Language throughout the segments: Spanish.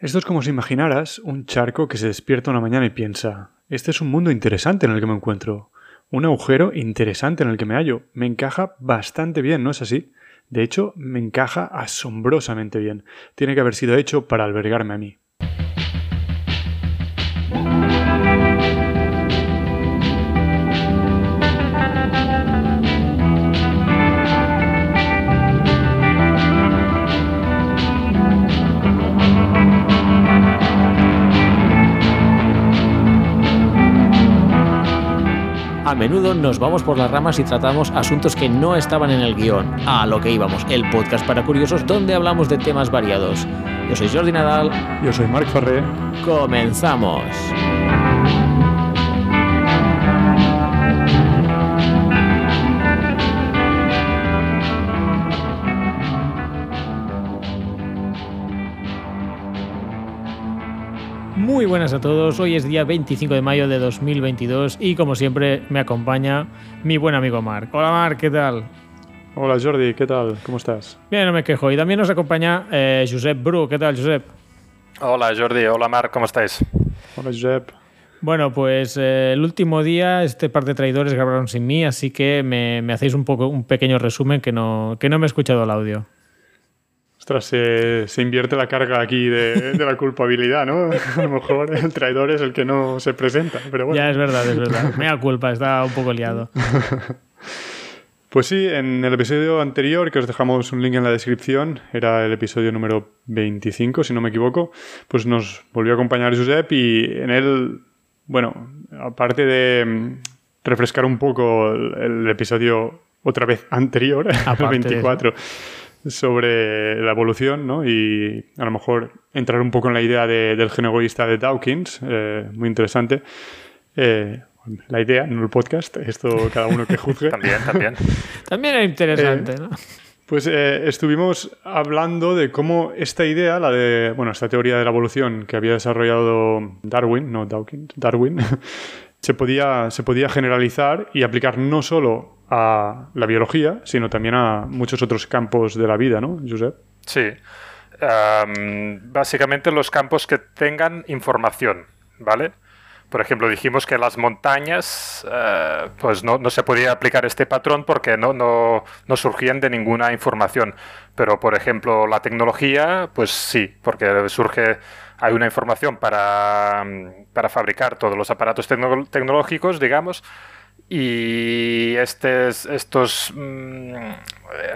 Esto es como si imaginaras un charco que se despierta una mañana y piensa, este es un mundo interesante en el que me encuentro, un agujero interesante en el que me hallo, me encaja bastante bien, ¿no es así? De hecho, me encaja asombrosamente bien. Tiene que haber sido hecho para albergarme a mí. Menudo nos vamos por las ramas y tratamos asuntos que no estaban en el guion. A lo que íbamos, el podcast para curiosos donde hablamos de temas variados. Yo soy Jordi Nadal. Yo soy Marc Farré. Comenzamos. Muy buenas a todos, hoy es día 25 de mayo de 2022 y como siempre me acompaña mi buen amigo Marc. Hola Marc, ¿qué tal? Hola Jordi, ¿qué tal? ¿Cómo estás? Bien, no me quejo. Y también nos acompaña eh, Josep Bru. ¿Qué tal, Josep? Hola Jordi, hola Marc, ¿cómo estáis? Hola Josep. Bueno, pues eh, el último día este par de traidores grabaron sin mí, así que me, me hacéis un poco un pequeño resumen que no, que no me he escuchado el audio. Ostras, se, se invierte la carga aquí de, de, la culpabilidad, ¿no? A lo mejor el traidor es el que no se presenta, pero bueno. Ya, es verdad, es verdad. Me da culpa, está un poco liado. Pues sí, en el episodio anterior, que os dejamos un link en la descripción, era el episodio número 25, si no me equivoco, pues nos volvió a acompañar Josep y en él, bueno, aparte de mm, refrescar un poco el, el episodio otra vez anterior, el 24, sobre la evolución, ¿no? Y a lo mejor entrar un poco en la idea de, del gen egoísta de Dawkins, eh, muy interesante. Eh, la idea, no el podcast, esto cada uno que juzgue. también, también. también es interesante, Eh, ¿no? Pues eh, estuvimos hablando de cómo esta idea, la de, bueno, esta teoría de la evolución que había desarrollado Darwin, no Dawkins, Darwin, se podía, se podía generalizar y aplicar no solo a la biología, sino también a muchos otros campos de la vida, ¿no, Josep? Sí. Básicamente los campos que tengan información, ¿vale? Por ejemplo, dijimos que las montañas, uh, pues no, no, se podía aplicar este patrón porque no, no, no, surgían de ninguna información. Pero, por ejemplo, la tecnología, pues sí, porque surge, hay una información para, para fabricar todos los aparatos tecno tecnológicos, digamos, y estes, estos, mmm,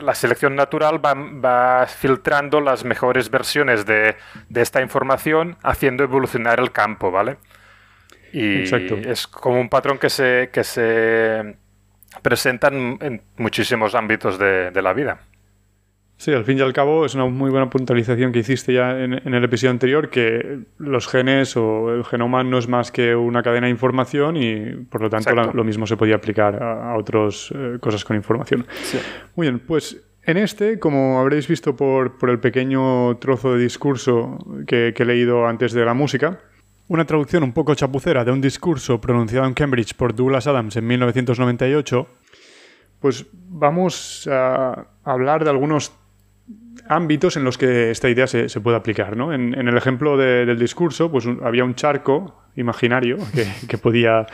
la selección natural va, va, filtrando las mejores versiones de, de esta información, haciendo evolucionar el campo, ¿vale? Y Exacto. es como un patrón que se, que se presenta en, en muchísimos ámbitos de, de, la vida. Sí, al fin y al cabo es una muy buena puntualización que hiciste ya en, en, el episodio anterior, que los genes o el genoma no es más que una cadena de información y por lo tanto la, lo mismo se podía aplicar a, a otras eh, cosas con información. Sí. Muy bien, pues en este, como habréis visto por, por el pequeño trozo de discurso que, que he leído antes de la música, una traducción un poco chapucera de un discurso pronunciado en Cambridge por Douglas Adams en 1998, pues vamos a hablar de algunos ámbitos en los que esta idea se, se puede aplicar. ¿no? En, en, el ejemplo de, del discurso, pues un, había un charco imaginario que, que, podía...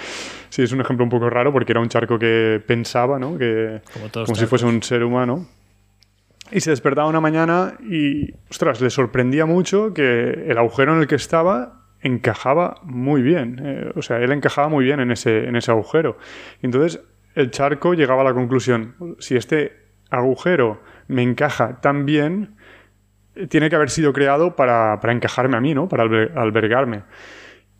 Sí, es un ejemplo un poco raro porque era un charco que pensaba, ¿no? Que, como, como si fuese un ser humano. Y se despertaba una mañana y, ostras, le sorprendía mucho que el agujero en el que estaba encajaba muy bien. Eh, o sea, él encajaba muy bien en ese, en ese agujero. Y entonces el charco llegaba a la conclusión, si este agujero me encaja tan bien, tiene que haber sido creado para, para encajarme a mí, ¿no? Para alber albergarme.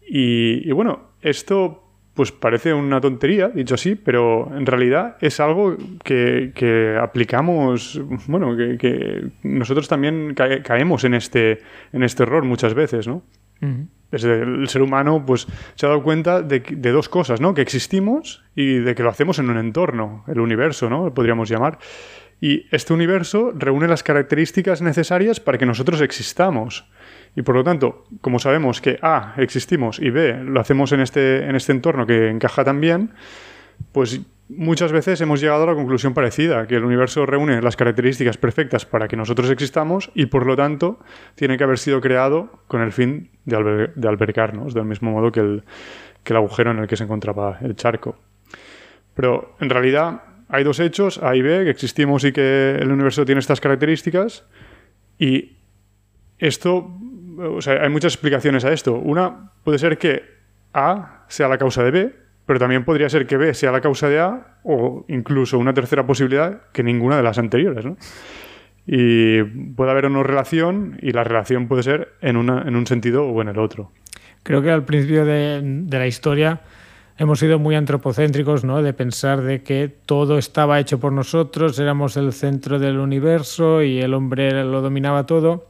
Y, y, bueno, esto pues parece una tontería, dicho así, pero en realidad es algo que, que aplicamos, bueno, que, que, nosotros también cae, caemos en este, en este error muchas veces, ¿no? Uh -huh. Desde el ser humano pues, se ha dado cuenta de, de, dos cosas, ¿no? Que existimos y de que lo hacemos en un entorno, el universo, ¿no? Podríamos llamar. Y este universo reúne las características necesarias para que nosotros existamos. Y por lo tanto, como sabemos que A, existimos y B, lo hacemos en este, en este entorno que encaja tan bien, pues muchas veces hemos llegado a la conclusión parecida, que el universo reúne las características perfectas para que nosotros existamos y por lo tanto tiene que haber sido creado con el fin de, de albergarnos, del mismo modo que el, que el agujero en el que se encontraba el charco. Pero en realidad hay dos hechos, A y B, que existimos y que el universo tiene estas características y esto, o sea, hay muchas explicaciones a esto. Una puede ser que A sea la causa de B, pero también podría ser que B sea la causa de A o incluso una tercera posibilidad que ninguna de las anteriores, ¿no? Y puede haber una relación y la relación puede ser en, una, en un sentido o en el otro. Creo que al principio de, de la historia hemos sido muy antropocéntricos, ¿no? De pensar de que todo estaba hecho por nosotros, éramos el centro del universo y el hombre lo dominaba todo.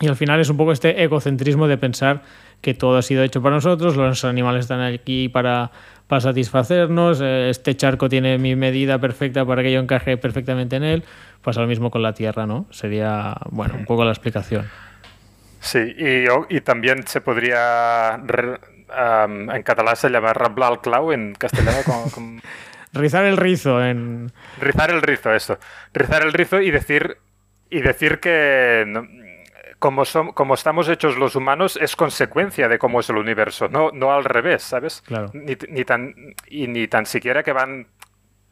Y al final es un poco este egocentrismo de pensar que todo ha sido hecho para nosotros, los animales están aquí para, para satisfacernos, eh, este charco tiene mi medida perfecta para que yo encaje perfectamente en él. Pasa lo mismo con la Tierra, ¿no? Sería, bueno, un poco la explicación. Sí, y, y también se podría, re- am, en catalán se llama rablar el clau, en castellano con, con- Rizar el rizo en... rizar el rizo, eso. Rizar el rizo y decir, y decir que no- como, som- como estamos hechos los humanos es consecuencia de cómo es el universo, no, no al revés, ¿sabes? Claro. Ni, ni tan, y ni tan siquiera que van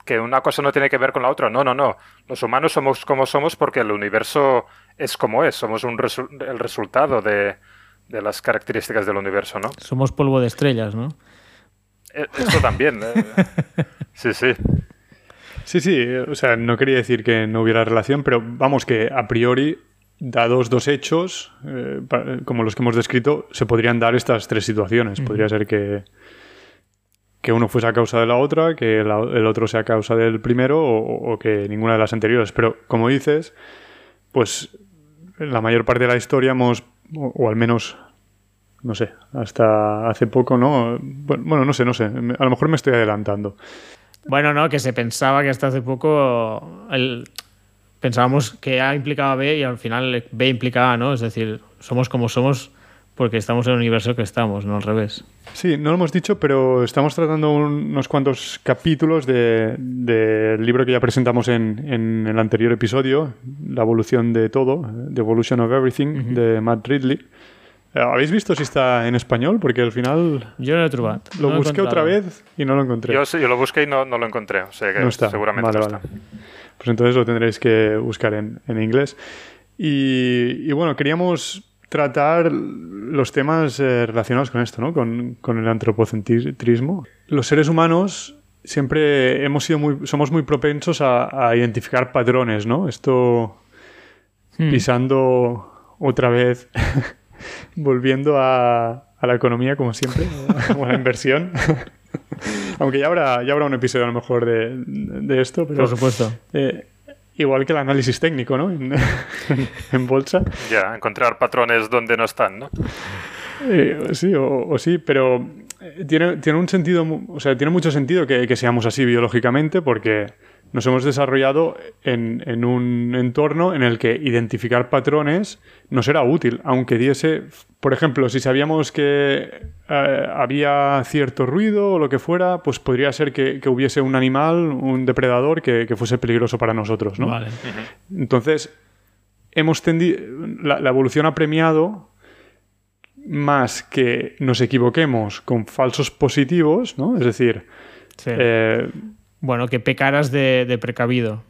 que una cosa no tiene que ver con la otra. No, no, no. Los humanos somos como somos porque el universo es como es. Somos un resu- el resultado de, de las características del universo, ¿no? Somos polvo de estrellas, ¿no? Eh, Esto también. eh. Sí, sí. Sí, sí, o sea, no quería decir que no hubiera relación, pero vamos que a priori, dados dos hechos, eh, como los que hemos descrito, se podrían dar estas tres situaciones. Podría ser que, que uno fuese a causa de la otra, que la- el otro sea a causa del primero o, o que ninguna de las anteriores. Pero como dices, pues en la mayor parte de la historia hemos, o, al menos, no sé, hasta hace poco, ¿no? Bueno, no sé, no sé, a lo mejor me estoy adelantando. Bueno, no, que se pensaba que hasta hace poco el- pensábamos que A implicaba B y al final B implicaba ¿no? Es decir, somos como somos porque estamos en el universo que estamos, no al revés. Sí, no lo hemos dicho, pero estamos tratando un- unos cuantos capítulos de- del libro que ya presentamos en, en el anterior episodio, La evolución de todo, The Evolution of Everything, de Matt Ridley. Eh, ¿Habéis visto si está en español? Porque al final Yo no lo he lo no busqué otra vez y no lo encontré. Yo, sí, yo lo busqué y no, no lo encontré. O sea que no está. seguramente Vale, no vale. está. Pues entonces lo tendréis que buscar en, en inglés. Y, y bueno, queríamos tratar los temas eh, relacionados con esto, ¿no? Con, con el antropocentrismo. Los seres humanos siempre hemos sido muy, somos muy propensos a, a identificar patrones, ¿no? Esto Hmm. pisando otra vez, volviendo a, a la economía como siempre, o a la inversión. Aunque ya habrá, ya habrá un episodio a lo mejor de, de esto, pero Por supuesto. eh, igual que el análisis técnico, ¿no? En, en bolsa. Ya, encontrar patrones donde no están, ¿no? Eh, sí, o, o sí, pero eh, tiene, tiene un sentido, o sea, tiene mucho sentido que, que seamos así biológicamente porque nos hemos desarrollado en, en un entorno en el que identificar patrones nos era útil, aunque diese, por ejemplo, si sabíamos que eh, había cierto ruido o lo que fuera, pues podría ser que, que hubiese un animal, un depredador que, que fuese peligroso para nosotros, ¿no? Vale. Entonces, hemos tendido. La, la evolución ha premiado más que nos equivoquemos con falsos positivos, ¿no? Es decir, Sí. eh, Bueno, que pecaras de, de precavido.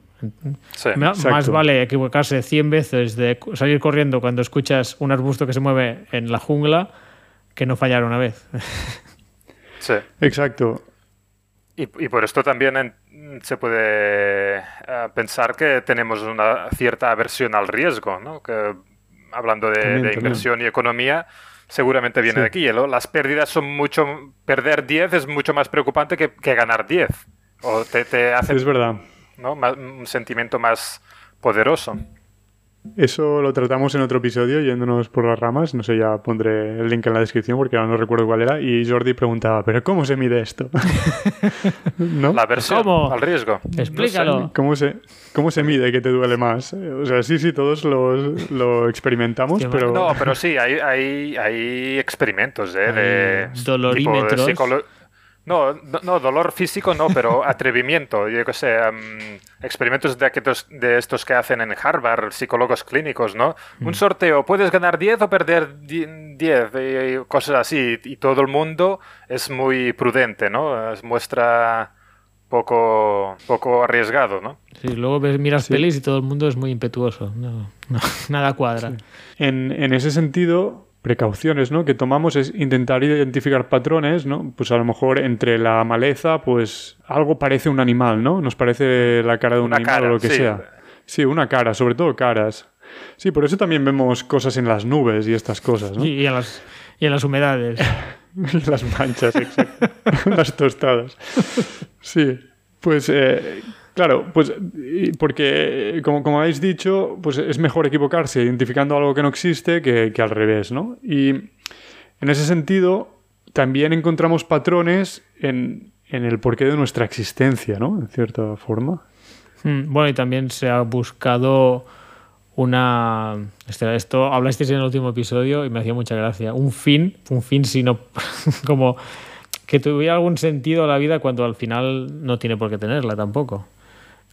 Sí. Ma- Exacto. Más vale equivocarse 100 veces de salir corriendo cuando escuchas un arbusto que se mueve en la jungla que no fallar una vez. sí. exacto. Y, y por esto también en- se puede eh, pensar que tenemos una cierta aversión al riesgo, ¿no? Que, hablando de, También, de también. inversión y economía, seguramente viene Sí. de aquí. El- Las pérdidas son mucho... Perder 10 es mucho más preocupante que, que ganar 10. O te, te hace Es verdad. ¿no? Más- un sentimiento más poderoso. Eso lo tratamos en otro episodio, yéndonos por las ramas. No sé, ya pondré el link en la descripción porque ahora no recuerdo cuál era. Y Jordi preguntaba, ¿pero cómo se mide esto? ¿No? La aversión ¿Cómo? al riesgo. Explícalo. ¿Cómo se, ¿Cómo se mide que te duele más? O sea, sí, sí, todos los- lo experimentamos, pero... No, pero sí, hay, hay, hay experimentos ¿eh? de dolorímetros. tipo de No, no, dolor físico no, pero atrevimiento. Yo qué sé, experimentos de, de estos que hacen en Harvard, psicólogos clínicos, ¿no? Un mm. sorteo, puedes ganar 10 o perder 10, y cosas así. Y todo el mundo es muy prudente, ¿no? Es muestra poco, poco arriesgado, ¿no? Sí, luego ves, miras pelis y todo el mundo es muy impetuoso. No, nada cuadra. En, en, ese sentido, precauciones ¿no? que tomamos es intentar identificar patrones, ¿no? Pues a lo mejor entre la maleza, pues algo parece un animal, ¿no? Nos parece la cara de un animal o lo que sea. Sí, una cara, sobre todo caras. Sí, por eso también vemos cosas en las nubes y estas cosas, ¿no? Y, en, las, y en las humedades. las manchas, exacto. las tostadas. Sí, pues eh, Claro, pues porque, como, como habéis dicho, pues es mejor equivocarse identificando algo que no existe que, al revés, ¿no? Y en ese sentido, también encontramos patrones en, el porqué de nuestra existencia, ¿no? En cierta forma. Hmm, bueno, y también se ha buscado una... Esto hablasteis en el último episodio y me hacía mucha gracia. Un fin, un fin sino como que tuviera algún sentido la vida cuando al final no tiene por qué tenerla tampoco.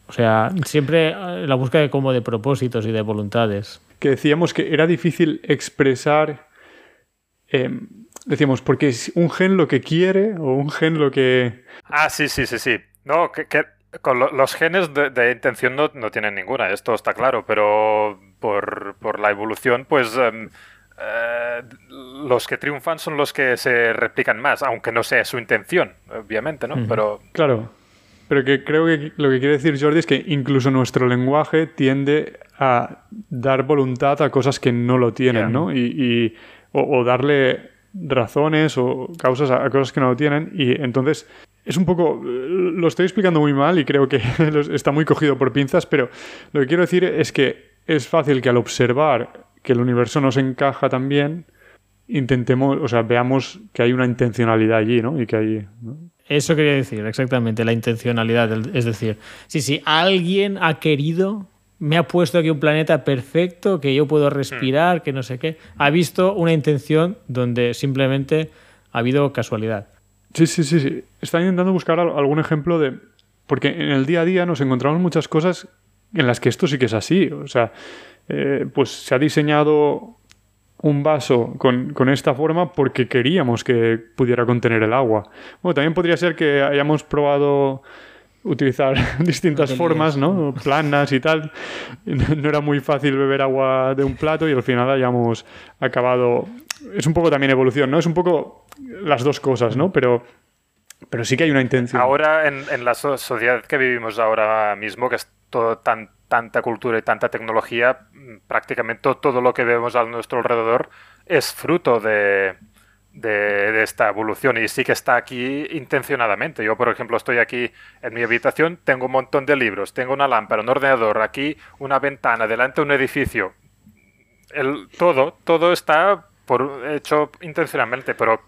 O sea, siempre eh, la búsqueda de como de propósitos y de voluntades. Que decíamos que era difícil expresar, em, decíamos, porque es un gen lo que quiere o un gen lo que... Ah, sí, sí, sí, sí. No, que, con los genes de, intención no, no, tienen ninguna, esto está claro, pero por, por la evolución, pues... Em, eh, los que triunfan son los que se replican más, aunque no sea su intención, obviamente, ¿no? Pero claro, pero que creo que lo que quiere decir Jordi es que incluso nuestro lenguaje tiende a dar voluntad a cosas que no lo tienen, ¿no? Y, o, darle razones o causas a, cosas que no lo tienen. Y entonces es un poco. Lo estoy explicando muy mal y creo que está muy cogido por pinzas, pero lo que quiero decir es que es fácil que al observar que el universo nos encaja también, intentemos, o sea, veamos que hay una intencionalidad allí, ¿no? Y que hay. Eso quería decir, exactamente, la intencionalidad. Es decir, si sí, alguien ha querido, me ha puesto aquí un planeta perfecto, que yo puedo respirar, que no sé qué, ha visto una intención donde simplemente ha habido casualidad. Sí, sí, sí, sí. Está intentando buscar algún ejemplo de... Porque en el día a día nos encontramos muchas cosas en las que esto sí que es así. O sea, eh, pues se ha diseñado un vaso con, esta forma porque queríamos que pudiera contener el agua. Bueno, también podría ser que hayamos probado utilizar distintas formas, ¿no? Planas y tal. No era muy fácil beber agua de un plato y al final hayamos acabado... Es un poco también evolución, ¿no? Es un poco las dos cosas, ¿no? Pero, pero sí que hay una intención. Ahora, en, en la sociedad que vivimos ahora mismo, que es todo tan tanta cultura y tanta tecnología, prácticamente todo lo que vemos a nuestro alrededor es fruto de, de, esta evolución y sí que está aquí intencionadamente. Yo, por ejemplo, estoy aquí en mi habitación, tengo un montón de libros, tengo una lámpara, un ordenador, aquí una ventana, delante un edificio. El, todo, todo está hecho intencionalmente, pero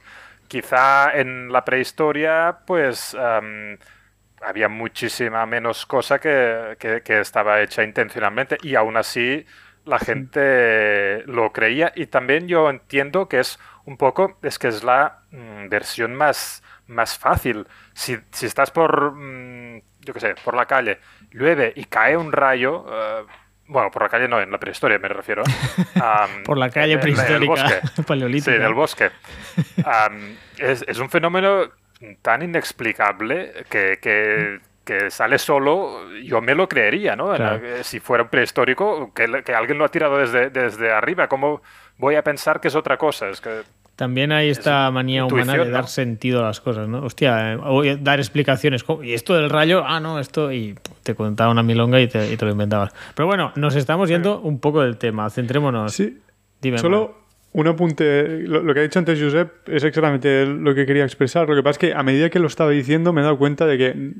quizá en la prehistoria, pues había muchísima menos cosa que, estaba hecha intencionalmente y aún así la gente lo creía y también yo entiendo que es un poco, es que es la mm, versión más, más fácil. Si, estás por, mm, yo qué sé, por la calle, llueve y cae un rayo, eh, bueno, por la calle no, en la prehistoria me refiero. por la calle prehistórica, Sí, en el bosque. es, es un fenómeno tan inexplicable que, que, sale solo, yo me lo creería, ¿no? Si fuera un prehistórico, que, que, alguien lo ha tirado desde, desde arriba, ¿cómo voy a pensar que es otra cosa? Es que también hay esta manía humana de dar sentido a las cosas, ¿no? Hostia, eh, dar explicaciones. Y esto del rayo, ah, no, esto. Y te contaba una milonga y te, y te lo inventabas. Pero bueno, nos estamos yendo un poco del tema. Centrémonos. Sí. Dime. Solo, un apunte, lo, que ha dicho antes Josep es exactamente lo que quería expresar. Lo que pasa es que a medida que lo estaba diciendo me he dado cuenta de que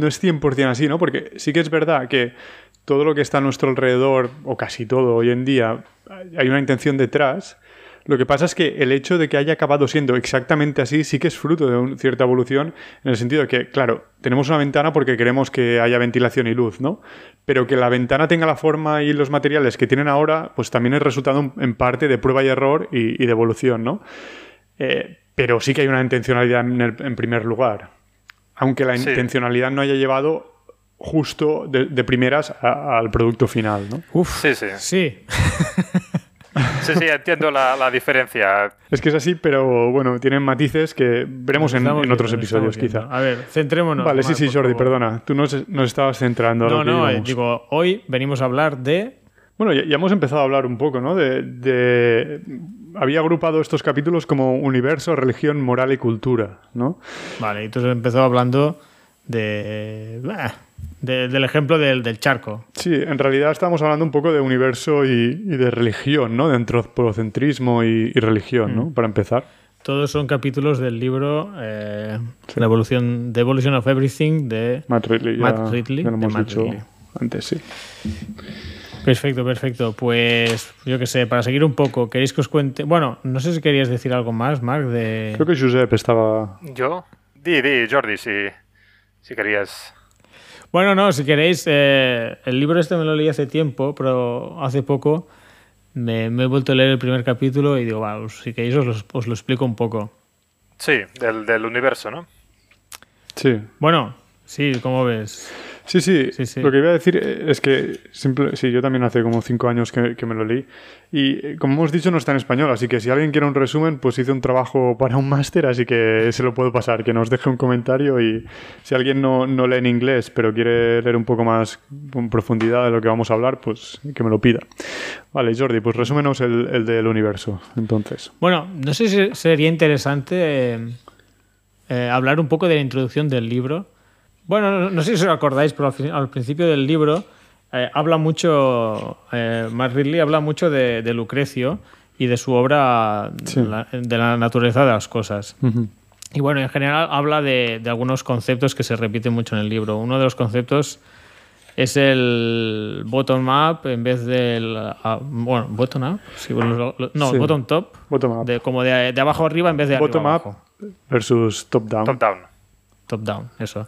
no es 100% así, ¿no? Porque sí que es verdad que todo lo que está a nuestro alrededor, o casi todo hoy en día, hay una intención detrás, lo que pasa es que el hecho de que haya acabado siendo exactamente así sí que es fruto de una cierta evolución, en el sentido de que, claro, tenemos una ventana porque queremos que haya ventilación y luz, ¿no? Pero que la ventana tenga la forma y los materiales que tienen ahora, pues también es resultado en parte de prueba y error y, de evolución, ¿no? Eh, pero sí que hay una intencionalidad en, primer lugar. Aunque la Sí. intencionalidad no haya llevado justo de, de primeras a- al producto final, ¿no? Uf, Sí, sí. sí. Sí, sí, entiendo la, la diferencia. Es que es así, pero bueno, tienen matices que veremos en, otros viendo, episodios, quizá. A ver, centrémonos. vale, sí, sí, Jordi, favor. perdona. Tú nos, nos estabas centrando. a lo No, que no, eh, digo, hoy venimos a hablar de. Bueno, ya, ya hemos empezado a hablar un poco, ¿no? De, de- Había agrupado estos capítulos como universo, religión, moral y cultura, ¿no? Vale, entonces empezó hablando de. bah, de- del ejemplo del, del charco. Sí, en realidad estamos hablando un poco de universo y, y de religión, ¿no? De antropocentrismo y, y religión, Mm. ¿no? Para empezar. Todos son capítulos del libro eh, La evolución, The Evolution of Everything de Matt Ridley. ya- Matt Ridley, ya lo de hemos Matt dicho Ridley. antes, sí. Perfecto, perfecto. Pues yo qué sé, para seguir un poco, ¿queréis que os cuente? Bueno, no sé si querías decir algo más, Marc, de... Creo que Josep estaba... ¿Yo? Di, di, Jordi, si, si querías. Bueno, no, si queréis, eh, el libro este me lo leí hace tiempo, pero hace poco me, me he vuelto a leer el primer capítulo y digo, va, os- si queréis os lo, os lo explico un poco. Sí, del, del universo, ¿no? Sí. Bueno, sí, como ves? Sí, sí, Sí, sí. Lo que iba a decir eh, es que simple, sí, yo también hace como cinco años que, que me lo leí. Y eh, como hemos dicho, no está en español, así que si alguien quiere un resumen, pues hice un trabajo para un máster, así que se lo puedo pasar, que nos deje un comentario y si alguien no, no lee en inglés, pero quiere leer un poco más con profundidad de lo que vamos a hablar, pues que me lo pida. Vale, Jordi, pues resúmenos el, el del universo, entonces. Bueno, no sé si sería interesante eh, eh, hablar un poco de la introducción del libro. Bueno, no, no sé si os acordáis, pero al, fin- al principio del libro eh, habla mucho, eh, Mark Ridley habla mucho de, de Lucrecio y de su obra Sí. la- de la naturaleza de las cosas. Y bueno, en general habla de, de algunos conceptos que se repiten mucho en el libro. Uno de los conceptos es el bottom up en vez del. ah, bueno, bottom up. sí, bueno, lo- no, Sí. bottom top. Bottom up. De, como de, de abajo arriba en vez de Bottom arriba up abajo. versus top down. Top down. Top down, eso.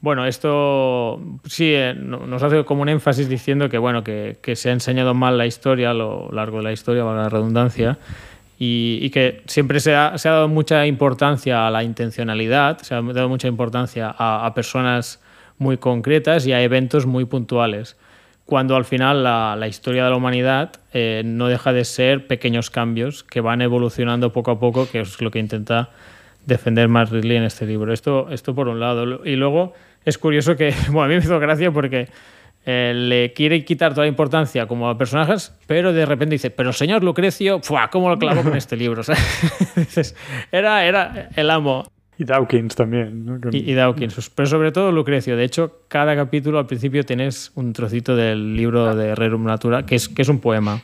Bueno, esto sí eh, no- nos hace como un énfasis diciendo que bueno que, que se ha enseñado mal la historia a lo largo de la historia, valga la redundancia, y, y que siempre se ha, se ha dado mucha importancia a la intencionalidad, se ha dado mucha importancia a, a personas muy concretas y a eventos muy puntuales, cuando al final la, la historia de la humanidad eh, no deja de ser pequeños cambios que van evolucionando poco a poco, que es lo que intenta defender Matt Ridley en este libro. Esto, esto por un lado. Y luego es curioso que, bueno, a mí me hizo gracia porque eh, le quiere quitar toda la importancia como a personajes, pero de repente dice, pero señor Lucrecio, ¡fua! ¿cómo lo clavo con este libro? era, era el amo. Y Dawkins también. ¿no? Con- Y, y Dawkins, pero sobre todo Lucrecio. De hecho, cada capítulo al principio tienes un trocito del libro de Rerum Natura, que es, que es un poema.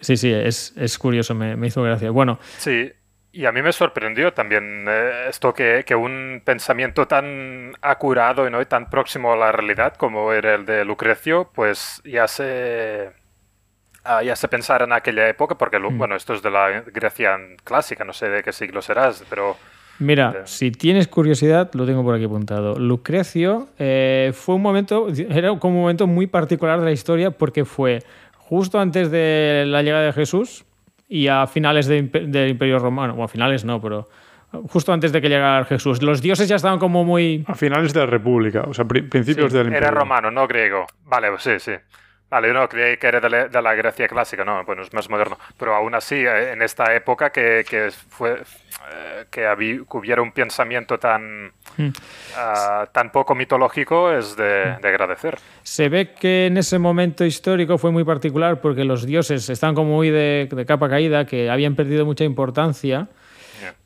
Sí, sí, es, es curioso, me, me hizo gracia. Bueno, Sí, y a mí me sorprendió también eh, esto que, que un pensamiento tan acurado ¿no? y tan próximo a la realidad como era el de Lucrecio, pues ya se, ah, ya se pensara en aquella época, porque Lu- bueno, esto es de la Grecia clásica, no sé de qué siglo serás, pero Mira, De- si tienes curiosidad, lo tengo por aquí apuntado. Lucrecio eh, fue un momento, era como un momento muy particular de la historia porque fue justo antes de la llegada de Jesús y a finales de del Imperio Romano, o a finales no, pero justo antes de que llegara Jesús. Los dioses ya estaban como muy... A finales de la República, o sea, pri- principios Sí, del era Imperio. romano, no griego. Vale, sí, sí. Vale, no creí que era de la, de la Grecia clásica, no, bueno, es más moderno. Pero aún así, eh, en esta época que, que fue eh, que, había, que hubiera un pensamiento tan, Hmm. ah, tan poco mitológico es de, de agradecer. Se ve que en ese momento histórico fue muy particular porque los dioses estaban como muy de, de capa caída, que habían perdido mucha importancia.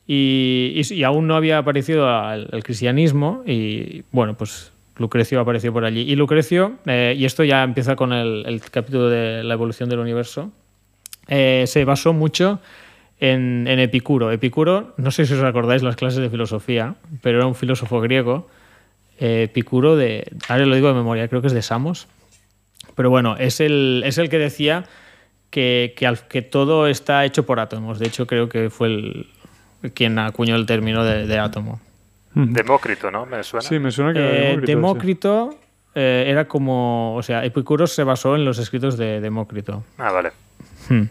Y, y- y aún no había aparecido el, el cristianismo y bueno, pues Lucrecio apareció por allí. Y Lucrecio, eh, y esto ya empieza con el, capítulo de la evolución del universo, eh, se basó mucho en, Epicuro. Epicuro, no sé si os acordáis las clases de filosofía, pero era un filósofo griego. eh, Epicuro de, ahora lo digo de memoria, creo que es de Samos. Pero bueno, es el, es el que decía que, que, todo está hecho por átomos. De hecho, creo que fue el, quien acuñó el término de átomo. Ujú. Demócrito, ¿no? ¿Me suena? Sí, me suena que era Eh, Demócrito, sí. Demócrito eh, era como. O sea, Epicuro se basó en los escritos de Demócrito. Ah, vale. Hmm.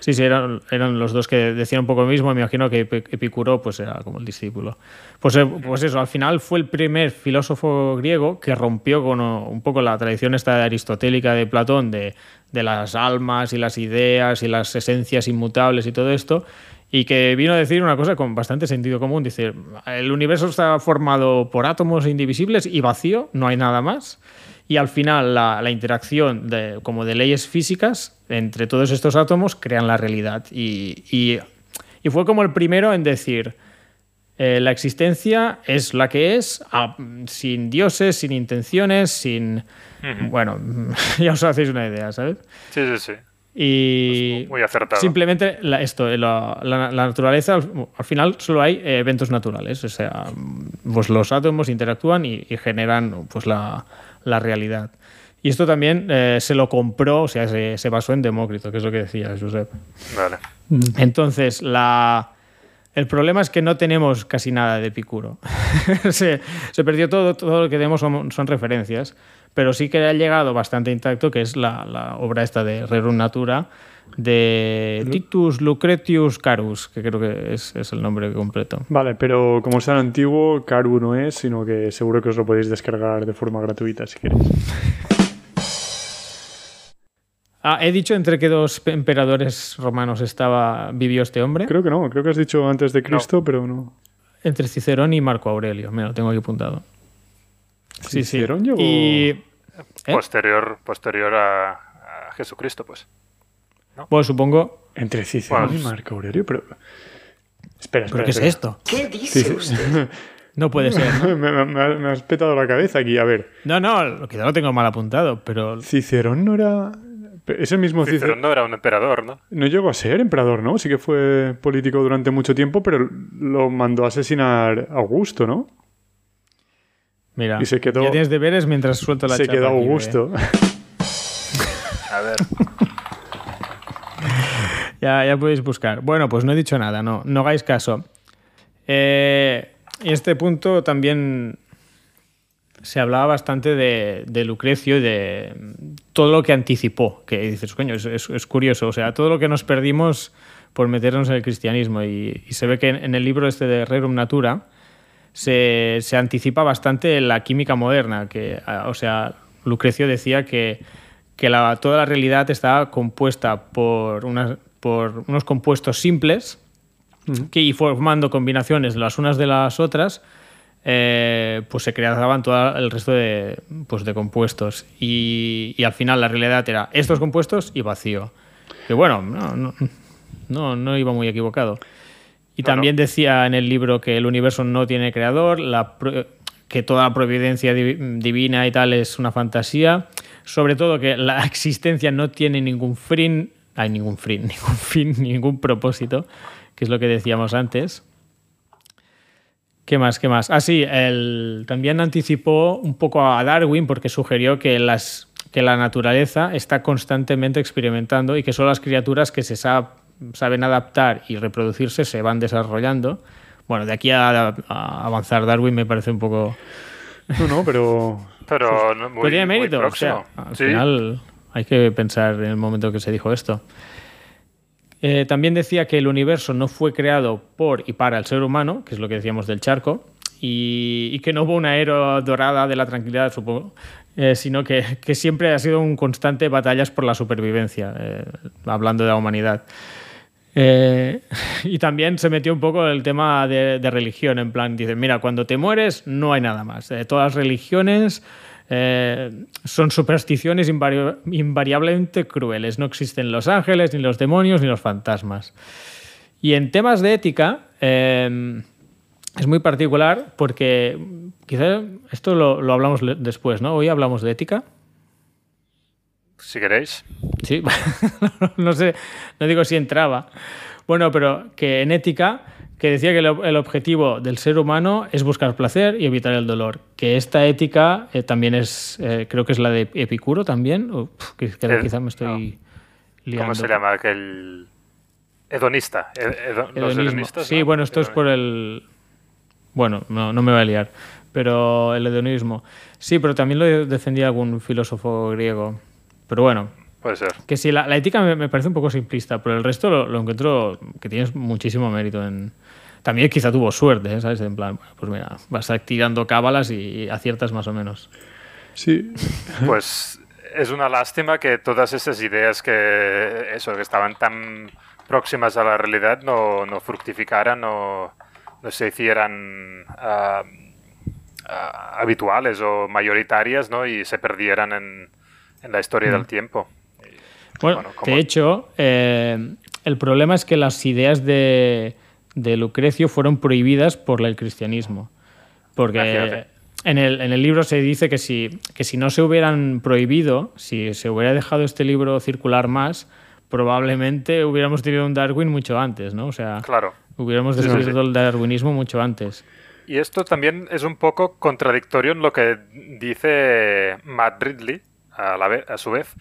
Sí, sí, eran, eran los dos que decían un poco lo mismo. Me imagino que Epicuro pues, era como el discípulo. Pues, eh, pues eso, al final fue el primer filósofo griego que rompió con un poco la tradición esta aristotélica de Platón de, de las almas y las ideas y las esencias inmutables y todo esto y que vino a decir una cosa con bastante sentido común. Dice, el universo está formado por átomos indivisibles y vacío, no hay nada más. Y al final la, interacción de, como de leyes físicas entre todos estos átomos crean la realidad. Y, y, fue como el primero en decir, eh, la existencia es la que es, sin dioses, sin intenciones, sin... Bueno, ya os hacéis una idea, ¿sabes? Sí, sí, sí. Y muy acertado. simplemente esto, la, naturaleza, al, final solo hay eventos naturales, o sea, pues los átomos interactúan y, generan pues la, realidad. Y esto también eh, se lo compró, o sea, se, basó en Demócrito, que es lo que decía Josep. Vale. Entonces, la, el problema es que no tenemos casi nada de Epicuro. se, se, perdió todo, todo lo que tenemos son referencias pero sí que ha llegado bastante intacto, que es la, obra esta de Rerum Natura de Titus Lucretius Carus, que creo que es, el nombre completo. Vale, pero como sea antiguo, Caru no es, sino que seguro que os lo podéis descargar de forma gratuita si queréis. Ah, he dicho entre qué dos emperadores romanos estaba vivió este hombre. Creo que no, creo que has dicho antes de Cristo, pero no. Entre Cicerón y Marco Aurelio, me lo tengo aquí apuntado. Sí, sí. Y, ¿eh? posterior, posterior a, Jesucristo, pues. Bueno, supongo. Entre Cicerón y Marco Aurelio, pero. Espera, espera. qué es esto? ¿Qué dice usted? No puede ser. me, has petado la cabeza aquí, a ver. No, no, lo que lo tengo mal apuntado, pero. Cicerón no era. Es el mismo Cicerón. Cicerón no era un emperador, ¿no? No llegó a ser emperador, ¿no? Sí que fue político durante mucho tiempo, pero lo mandó a asesinar Augusto, ¿no? Mira, y se quedó, ya tienes deberes mientras suelto la Se quedó Augusto. a ver. ya, ya podéis buscar. Bueno, pues no he dicho nada, no, no hagáis caso. Eh, y este punto también se hablaba bastante de, Lucrecio y de todo lo que anticipó. Que dices, coño, es, curioso. O sea, todo lo que nos perdimos por meternos en el cristianismo. Y, y se ve que en, el libro este de Rerum Natura se, anticipa bastante la química moderna, que, o sea, Lucrecio decía que, toda la realidad está compuesta por, por unos compuestos simples que, y formando combinaciones las unas de las otras, eh, pues se creaban todo el resto de, pues de compuestos. Y, al final la realidad era estos compuestos y vacío. Que bueno, no, no, no iba muy equivocado. Y también decía en el libro que el universo no tiene creador, que toda la providencia divina y tal es una fantasía. Sobre todo que la existencia no tiene ningún fin, hay ningún fin, ningún fin, ningún propósito, que es lo que decíamos antes. ¿Qué más? ¿Qué más? Ah, sí, él también anticipó un poco a Darwin porque sugirió que, las, que la naturaleza está constantemente experimentando y que son las criaturas que se saben adaptar y reproducirse se van desarrollando. Bueno, de aquí a, avanzar Darwin me parece un poco... No, no, pero... pero muy, tiene mérito. o sea, al final hay que pensar en el momento que se dijo esto. Eh, también decía que el universo no fue creado por y para el ser humano, que es lo que decíamos del charco, y, que no hubo una era dorada de la tranquilidad, supongo, eh, sino que, siempre ha sido un constante batallas por la supervivencia, eh, hablando de la humanidad. Eh, y también se metió un poco el tema de, religión, en plan, dice, mira, cuando te mueres no hay nada más. Eh, todas las religiones eh, son supersticiones invariablemente crueles. No existen los ángeles, ni los demonios, ni los fantasmas. Y en temas de ética es muy particular porque quizás esto lo, lo hablamos después, ¿no? Hoy hablamos de ética si queréis. Sí, no sé, no digo si entraba. Bueno, pero que en ética, que decía que el, objetivo del ser humano es buscar placer y evitar el dolor. Que esta ética eh, también es, eh, creo que es la de Epicuro también, o, que, quizá me estoy liando. ¿Cómo se llama? Aquel hedonista. los hedonistas, sí, bueno, esto es por el... Bueno, no, no me va a liar, pero el hedonismo. Sí, pero también lo defendía algún filósofo griego. Pero bueno, puede ser. Que sí, la, la ética me, me parece un poco simplista, pero el resto lo, lo encuentro que tienes muchísimo mérito en... También quizá tuvo suerte, ¿eh? ¿sabes? En plan, bueno, pues mira, vas tirando cábalas y aciertas más o menos. Sí. Pues es una lástima que todas esas ideas que, eso, que estaban tan próximas a la realidad no, no fructificaran o no se hicieran ah, ah, habituales o mayoritarias ¿no? y se perdieran en, en la historia del tiempo. Y, Bueno, de hecho, eh, el problema es que las ideas de, de Lucrecio fueron prohibidas por el cristianismo. Porque Imagínate. en el, en el libro se dice que si, que si no se hubieran prohibido, si se hubiera dejado este libro circular más, probablemente hubiéramos tenido un Darwin mucho antes, ¿no? O sea, Claro. hubiéramos descubierto sí. el darwinismo mucho antes. Y esto también es un poco contradictorio en lo que dice Matt Ridley, a, la ve- a su vez,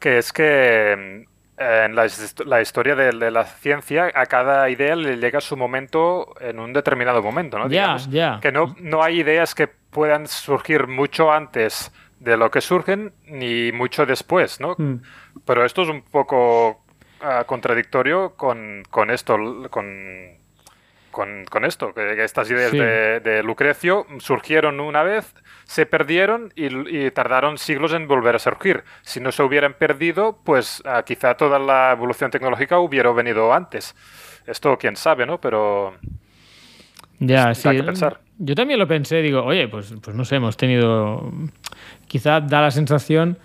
que es que mm, en la, la historia de, de la ciencia a cada idea le llega su momento en un determinado momento, ¿no? Ya, ya. Que no, no hay ideas que puedan surgir mucho antes de lo que surgen ni mucho después, ¿no? Mm. Pero esto es un poco ah, contradictorio con, con esto, con, con, con esto, que, que estas ideas Sí. de, de Lucrecio surgieron una vez, se perdieron y, y tardaron siglos en volver a surgir. Si no se hubieran perdido, pues ah, quizá toda la evolución tecnológica hubiera venido antes. Esto quién sabe, ¿no? Pero Ya, sí. que pensar. Yo también lo pensé, digo, oye, pues, pues no sé, hemos tenido. Quizá da la sensación.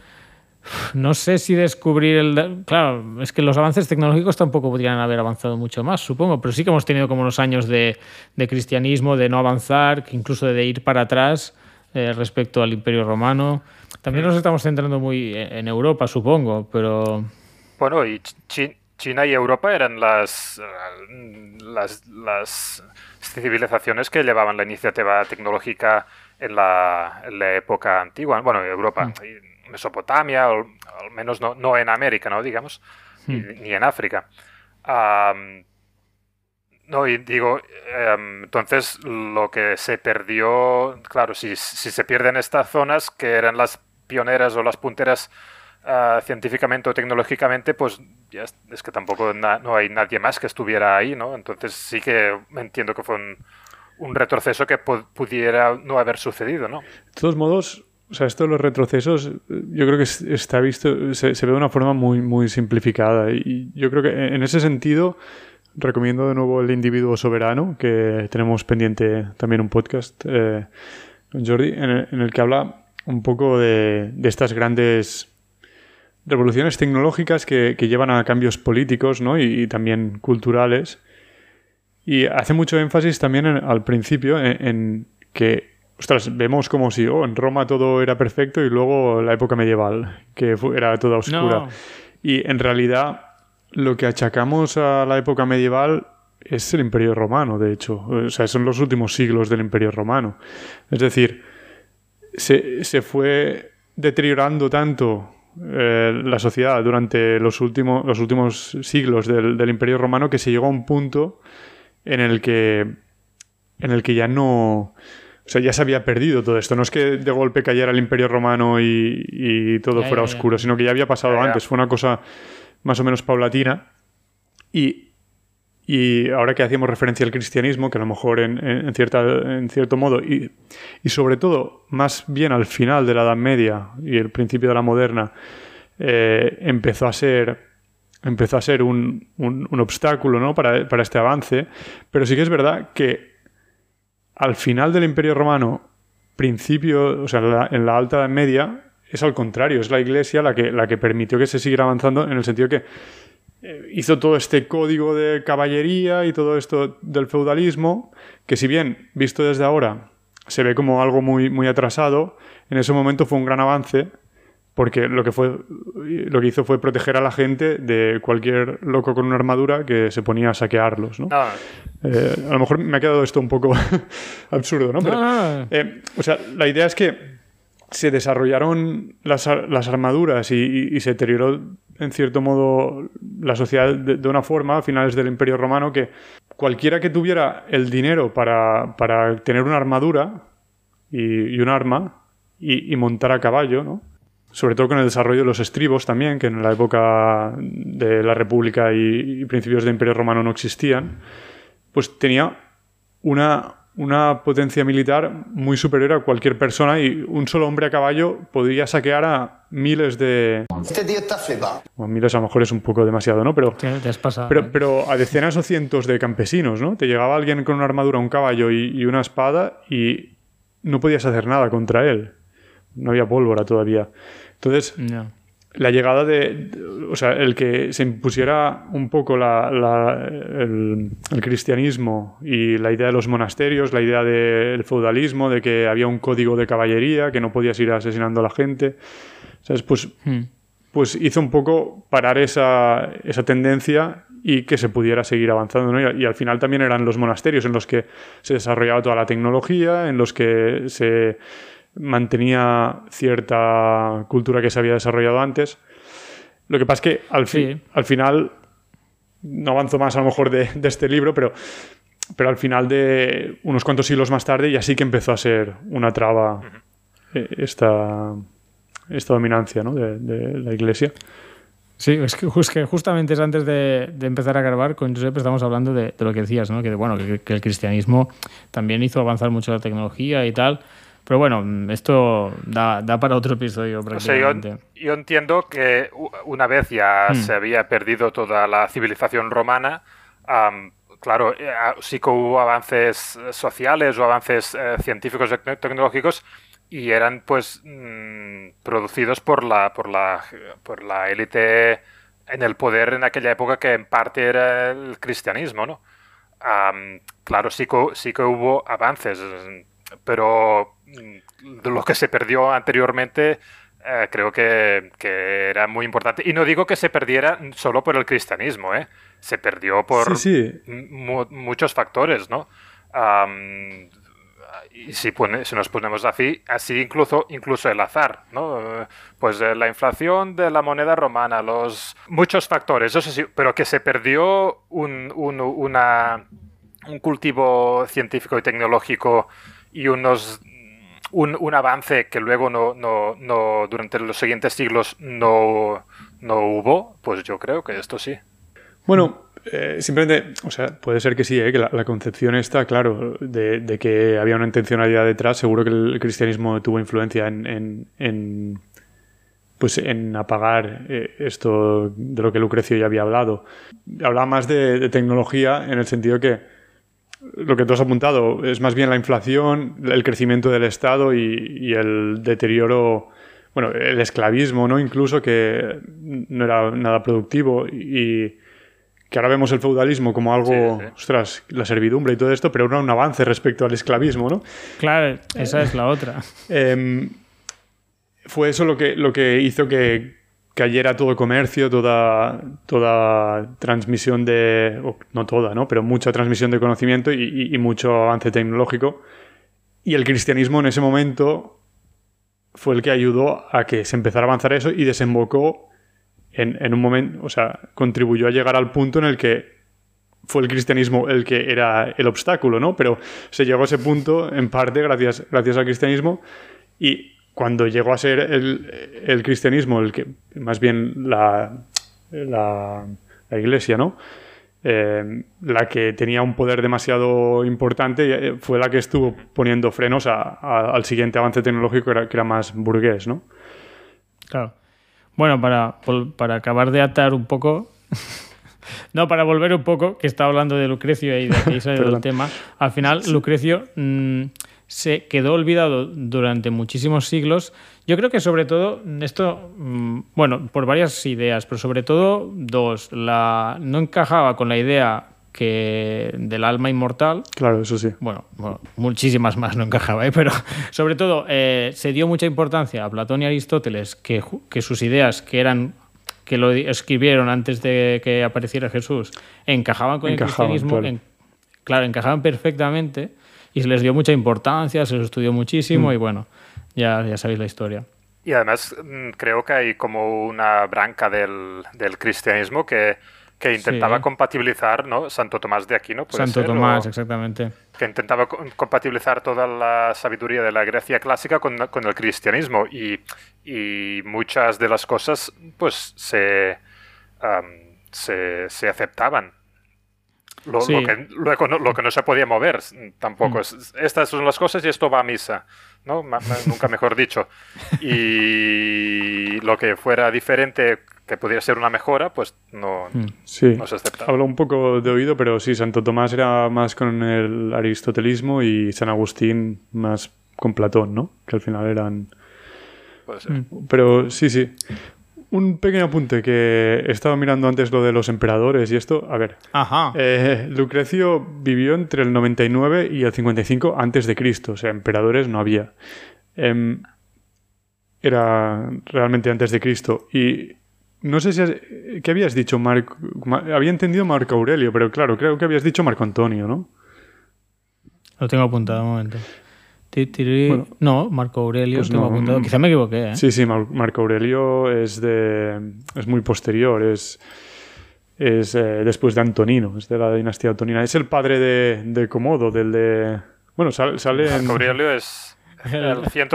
No sé si descubrir el. Claro, es que los avances tecnológicos tampoco podrían haber avanzado mucho más, supongo, pero sí que hemos tenido como unos años de, de cristianismo, de no avanzar, que incluso de ir para atrás eh, respecto al Imperio Romano. También nos estamos centrando muy en en Europa, supongo, pero. Bueno, y Chi- China y Europa eran las, las, las civilizaciones que llevaban la iniciativa tecnológica en la, en la época antigua. Bueno, Europa, y Mesopotamia, o al menos no, no en América, ¿no? Digamos, y- ni en África. No, y digo, em, entonces lo que se perdió, claro, si, si se pierden estas zonas que eran las pioneras o las punteras ah, científicamente o tecnológicamente, pues ya es, es que tampoco na- no hay nadie más que estuviera ahí, ¿no? Entonces sí que entiendo que fue un, un retroceso que pu- pudiera no haber sucedido, ¿no? De todos modos, o sea, esto de los retrocesos, yo creo que es- está visto, se, ve de una forma muy, muy simplificada. Y yo creo que en ese sentido, recomiendo de nuevo El individuo soberano, que tenemos pendiente también un podcast, eh, Jordi, en el, que habla un poco de, de estas grandes revoluciones tecnológicas que, que llevan a cambios políticos ¿no? y, también culturales. Y hace mucho énfasis también al principio en que, ostras, vemos como si oh, en Roma todo era perfecto y luego la época medieval, que era toda oscura. No. Y en realidad lo que achacamos a la época medieval es el Imperio Romano, de hecho. O sea, son los últimos siglos del Imperio Romano. Es decir, se, se fue deteriorando tanto eh, la sociedad durante los últimos, los últimos siglos del, del Imperio Romano que se llegó a un punto en el que en el que ya no o sea, ya se había perdido todo esto. No es que de golpe cayera el Imperio Romano y, y todo Ya, fuera ya, ya. oscuro, sino que ya había pasado Ya, ya. antes. Fue una cosa más o menos paulatina. Y, y ahora que hacíamos referencia al cristianismo, que a lo mejor en, en- en cierta, en cierto modo, y, y sobre todo más bien al final de la Edad Media y el principio de la moderna, eh, empezó a ser empezó a ser un, un- un obstáculo ¿no? para, para este avance. Pero sí que es verdad que al final del Imperio Romano, principio, o sea, en la Alta Edad Media, es al contrario, es la Iglesia la que, la que permitió que se siguiera avanzando en el sentido que eh, hizo todo este código de caballería y todo esto del feudalismo, que si bien visto desde ahora se ve como algo muy, muy atrasado, en ese momento fue un gran avance porque lo que fue lo que hizo fue proteger a la gente de cualquier loco con una armadura que se ponía a saquearlos, ¿no? No, Eh, a lo mejor me ha quedado esto un poco absurdo, ¿no? Pero, no. eh, o sea, la idea es que se desarrollaron las, ar- las armaduras y, y- y se deterioró en cierto modo la sociedad de, de una forma a finales del Imperio Romano que cualquiera que tuviera el dinero para, para tener una armadura y, y un arma y, y montar a caballo, ¿no? Sobre todo con el desarrollo de los estribos también, que en la época de la República y, y principios del Imperio Romano no existían, pues tenía una, una potencia militar muy superior a cualquier persona y un solo hombre a caballo podría saquear a miles de... Este tío está flipado. Bueno, miles a lo mejor es un poco demasiado, ¿no? Pero, Te, te has pasado. pero, ¿eh? pero a decenas o cientos de campesinos, ¿no? Te llegaba alguien con una armadura, un caballo y, y una espada y no podías hacer nada contra él. No había pólvora todavía. Entonces, la llegada de, o sea, el que se impusiera un poco la- la- el, el cristianismo y la idea de los monasterios, la idea del feudalismo, de que había un código de caballería, que no podías ir asesinando a la gente, ¿sabes? Pues, Hmm. pues hizo un poco parar esa, esa tendencia y que se pudiera seguir avanzando, ¿no? Y al final también eran los monasterios en los que se desarrollaba toda la tecnología, en los que se mantenía cierta cultura que se había desarrollado antes. Lo que pasa es que al, fi- Sí. al final, no avanzo más a lo mejor de, de este libro, pero, pero al final de unos cuantos siglos más tarde ya sí que empezó a ser una traba eh, esta, esta dominancia ¿no? de, de la iglesia. Sí, es que, jus- que justamente es antes de, de empezar a grabar con Josep estamos hablando de, de lo que decías, ¿no? Que, bueno, que, que el cristianismo también hizo avanzar mucho la tecnología y tal. Pero bueno, esto da, da para otro episodio O sea, yo, prácticamente. yo entiendo que una vez ya Hmm. se había perdido toda la civilización romana, am, claro, eh, sí que hubo avances sociales o avances eh, científicos y tec- tecnológicos y eran pues mm, producidos por la, por la, por la élite en el poder en aquella época que en parte era el cristianismo, ¿no? Am, claro, sí que, sí que hubo avances, pero mm, de lo que se perdió anteriormente eh, creo que, que era muy importante. Y no digo que se perdiera solo por el cristianismo, ¿eh? Se perdió por Sí, sí. mu- muchos factores, ¿no? Y si, pone- si nos ponemos así, así incluso, incluso el azar, ¿no? Pues eh, la inflación de la moneda romana, los muchos factores, eso sí, pero que se perdió un, un- una, un cultivo científico y tecnológico y unos un, un avance que luego no, no, no durante los siguientes siglos no, no hubo, pues yo creo que esto sí. Bueno, eh, simplemente, o sea, puede ser que sí, eh, que la, concepción está, claro, de, de que había una intencionalidad detrás. Seguro que el cristianismo tuvo influencia en, en, en, pues en apagar eh, esto de lo que Lucrecio ya había hablado. Hablaba más de, de tecnología en el sentido que lo que tú has apuntado es más bien la inflación, el crecimiento del Estado y, y el deterioro, bueno, el esclavismo, ¿no? Incluso que no era nada productivo y que ahora vemos el feudalismo como algo, Sí, sí. ostras, la servidumbre y todo esto, pero era un avance respecto al esclavismo, ¿no? Claro, esa es la otra. Em, fue eso lo que, lo que hizo que cayera todo comercio, toda, toda transmisión de, no toda, ¿no? pero mucha transmisión de conocimiento y, y- y mucho avance tecnológico. Y el cristianismo en ese momento fue el que ayudó a que se empezara a avanzar eso y desembocó en, en un momento, o sea, contribuyó a llegar al punto en el que fue el cristianismo el que era el obstáculo, ¿no? Pero se llegó a ese punto en parte gracias, gracias al cristianismo y cuando llegó a ser el, el cristianismo el que, más bien la, la, la iglesia, ¿no? Eh, la que tenía un poder demasiado importante eh, fue la que estuvo poniendo frenos a- a- al siguiente avance tecnológico que era, que era más burgués, ¿no? Claro. Bueno, para, para acabar de atar un poco. No, para volver un poco, que estaba hablando de Lucrecio y de aquí salió el tema. Al final, Lucrecio mm, se quedó olvidado durante muchísimos siglos. Yo creo que sobre todo, esto, mm, bueno, por varias ideas, pero sobre todo dos. La, no encajaba con la idea que del alma inmortal, Claro, eso sí. bueno, bueno, muchísimas más no encajaba, ¿eh? pero sobre todo eh, se dio mucha importancia a Platón y Aristóteles, que, que sus ideas, que eran que lo escribieron antes de que apareciera Jesús, encajaban con Encajaban, el cristianismo, claro. en- claro, encajaban perfectamente y se les dio mucha importancia, se les estudió muchísimo Mm. y bueno, ya, ya sabéis la historia. Y además mm, creo que hay como una branca del, del cristianismo que, que intentaba Sí. compatibilizar, ¿no? Santo Tomás de Aquino, puede Santo ser, Tomás, o- exactamente. que intentaba co- compatibilizar toda la sabiduría de la Grecia clásica con, con el cristianismo y, y muchas de las cosas pues se, se, se aceptaban. Lo, Sí. lo que, luego no, lo que no se podía mover tampoco. Mm. es- Estas son las cosas y esto va a misa. ¿no? Ma- ma- nunca mejor dicho. Y lo que fuera diferente, que pudiera ser una mejora, pues no, Mm. Sí. no se aceptaba. Hablo un poco de oído, pero sí, Santo Tomás era más con el aristotelismo y San Agustín más con Platón, ¿no? Que al final eran... Puede ser. Mm. Pero sí, sí. Un pequeño apunte que he estado mirando antes lo de los emperadores y esto. A ver, Ajá. eh, Lucrecio vivió entre el 99 y el 55 antes de Cristo, o sea, emperadores no había. Em, era realmente antes de Cristo. Y no sé si... has- ¿Qué habías dicho, Marco? Ma- Había entendido Marco Aurelio, pero claro, creo que habías dicho Marco Antonio, ¿no? Lo tengo apuntado un momento. Bueno. no, Marco Aurelio, Pues tengo no, apuntado. mm. Quizá me equivoqué, ¿eh? Sí, sí, Mar- Marco Aurelio es de... es muy posterior, es... es eh, después de Antonino, es de la dinastía antonina. Es el padre de, de Comodo, del de... Bueno, sal- sale en... Marco Aurelio es el 100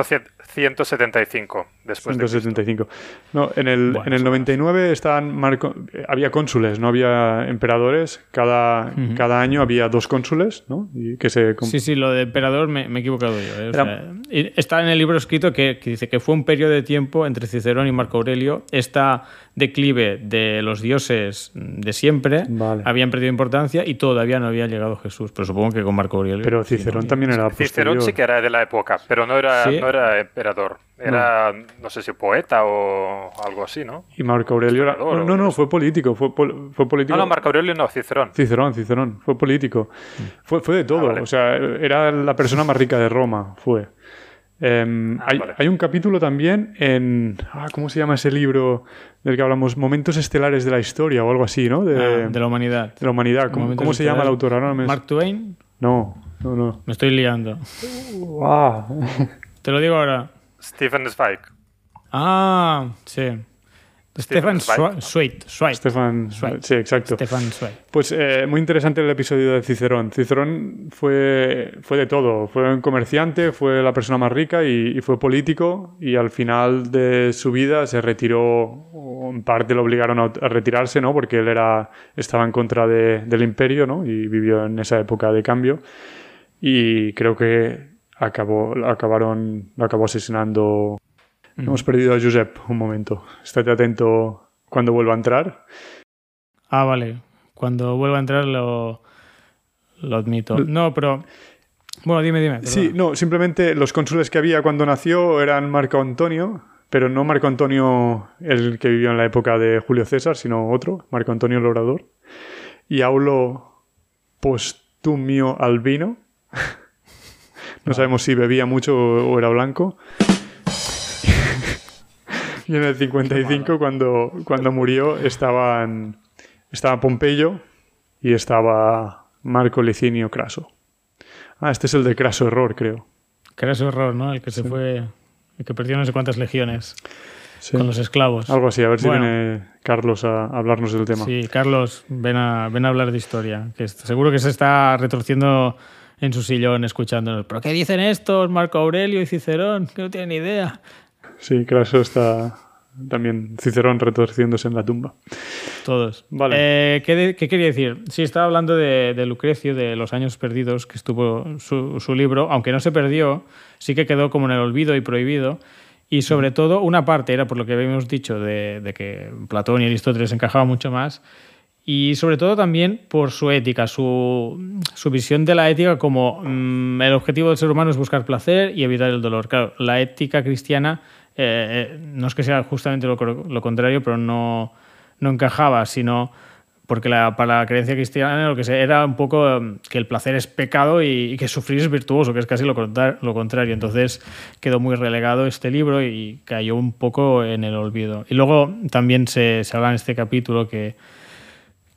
175 después de Cristo. 175. No, en el, Bueno, en el 99 estaban Marco, eh, había cónsules, no había emperadores. Cada, Ujú. cada año había dos cónsules, ¿no? Y que se... Sí, sí, lo de emperador me, me he equivocado yo. ¿eh? O Era- sea, está en el libro escrito que, que dice que fue un periodo de tiempo entre Cicerón y Marco Aurelio. Esta declive de los dioses de siempre Vale. habían perdido importancia y todavía no había llegado Jesús. Pero supongo que con Marco Aurelio. Pero sí, Cicerón ¿no? también era Cicerón posterior. sí que era de la época, pero no era, Sí. no era emperador. Era, no sé si poeta o algo así, ¿no? Y Marco Aurelio era... No, no, fue político, fue, pol- fue político. No, no, Marco Aurelio no, Cicerón. Cicerón, Cicerón, fue político. Fue, fue de todo, Ah, vale. o sea, era la persona más rica de Roma, fue. Em, Ah, hay, vale. hay un capítulo también en... ah, ¿Cómo se llama ese libro del que hablamos? Momentos estelares de la historia o algo así, ¿no? De, Ah, de la humanidad. de la humanidad. ¿Cómo, cómo se llama el autor? Ahora no me- Mark Twain. No, no, no. Me estoy liando. Ah. Te lo digo ahora. Stephen Zweig. Ah, sí. Stefan Zweig. Stefan... Zweig. Sí, exacto. Stefan Zweig. Pues eh, muy interesante el episodio de Cicerón. Cicerón fue, fue de todo. Fue un comerciante, fue la persona más rica y, y fue político. Y al final de su vida se retiró, en parte lo obligaron a, a retirarse, ¿no? Porque él era, estaba en contra de- del imperio, ¿no? Y vivió en esa época de cambio. Y creo que acabó, acabaron, lo acabó asesinando. Hemos perdido a Josep un momento. Estate atento cuando vuelva a entrar. Ah, vale. Cuando vuelva a entrar lo, lo admito. No, pero... Bueno, dime, dime. Sí, perdona. no, simplemente los cónsules que había cuando nació eran Marco Antonio, pero no Marco Antonio el que vivió en la época de Julio César, sino otro, Marco Antonio el Obrador. Y Aulo Postumio Albino. No sabemos si bebía mucho o era blanco. y en el 55, cuando, cuando murió, estaban, estaba Pompeyo y estaba Marco Licinio Craso. Ah, este es el de Craso Error, creo. Ese error, ¿no? El que se fue... El que perdió no sé cuántas legiones Sí. con los esclavos. Algo así, a ver si Bueno. viene Carlos a hablarnos del tema. Sí, Carlos, ven a, ven a hablar de historia. Que seguro que se está retorciendo en su sillón escuchándonos. ¿Pero qué dicen estos? Marco Aurelio y Cicerón, que no tienen ni idea. Sí, Craso está también Cicerón retorciéndose en la tumba. Todos. Vale. Eh, ¿qué, de- qué quería decir? Sí, estaba hablando de, de Lucrecio, de los años perdidos, que estuvo su, su libro, aunque no se perdió, sí que quedó como en el olvido y prohibido. Y sobre todo, una parte era por lo que habíamos dicho de, de que Platón y Aristóteles encajaban mucho más. Y sobre todo también por su ética, su, su visión de la ética como mm, el objetivo del ser humano es buscar placer y evitar el dolor. Claro, la ética cristiana eh, eh, no es que sea justamente lo, lo contrario, pero no, no encajaba, sino porque la- para la creencia cristiana lo que se, era un poco eh, que el placer es pecado y, y que sufrir es virtuoso, que es casi lo, lo contrario. Entonces quedó muy relegado este libro y cayó un poco en el olvido. Y luego también se, se habla en este capítulo que,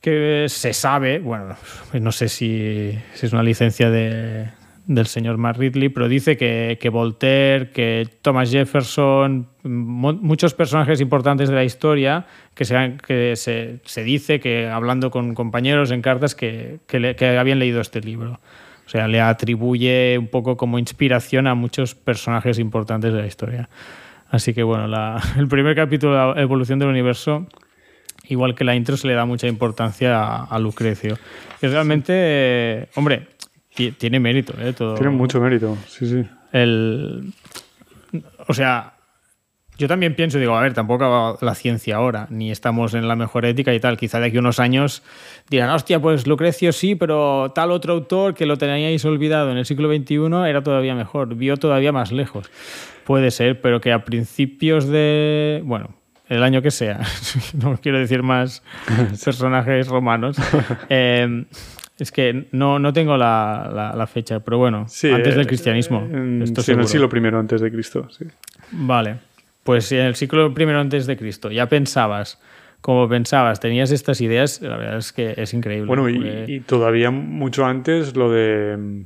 que se sabe, bueno, no sé si, es una licencia de, del señor Mark Ridley, pero dice que, que Voltaire, que Thomas Jefferson, mu- muchos personajes importantes de la historia que, se, que se, se dice que hablando con compañeros en cartas que, que le- que habían leído este libro. O sea, le atribuye un poco como inspiración a muchos personajes importantes de la historia. Así que bueno, la- el primer capítulo, la evolución del universo, igual que la intro, se le da mucha importancia a, a Lucrecio. Y realmente, eh, hombre, ti- tiene mérito, ¿eh? Todo, Tiene mucho mérito, sí, sí. el, o sea, yo también pienso, digo, a ver, tampoco va la ciencia ahora, ni estamos en la mejor ética y tal. Quizá de aquí unos años dirán, hostia, pues Lucrecio sí, pero tal otro autor que lo teníais olvidado en el siglo XXI era todavía mejor, vio todavía más lejos. Puede ser, pero que a principios de, bueno, el año que sea, no quiero decir más personajes romanos, eh, es que no, no tengo la, la- la fecha, pero bueno, Sí, antes eh, del cristianismo. en, esto sí, en el siglo primero antes de Cristo, sí. Vale, pues en el siglo primero antes de Cristo ya pensabas, como pensabas, tenías estas ideas, la verdad es que es increíble. Bueno, y, porque y todavía mucho antes lo de...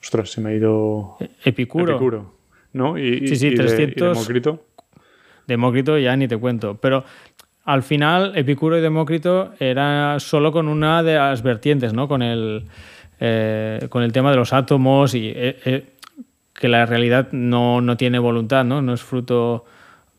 Ostras, se me ha ido... Epicuro, Epicuro, ¿no? Y, Sí, sí, y de- y 300. Demócrito. Ya ni te cuento, pero al final Epicuro y Demócrito era solo con una de las vertientes, ¿no? Con el, eh, con el tema de los átomos y eh, eh, que la realidad no, no tiene voluntad, ¿no? No es fruto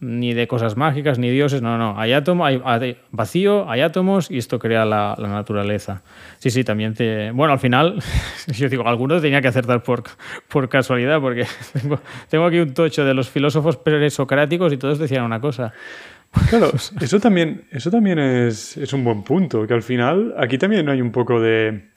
ni de cosas mágicas, ni dioses, no, no. Hay átomo, hay, hay vacío, hay átomos y esto crea la, la naturaleza. Sí, sí, también te... Bueno, al final, yo digo, algunos tenía que acertar por, por casualidad, porque tengo, tengo aquí un tocho de los filósofos presocráticos y todos decían una cosa. Claro, eso también, eso también es, es un buen punto, que al final aquí también hay un poco de,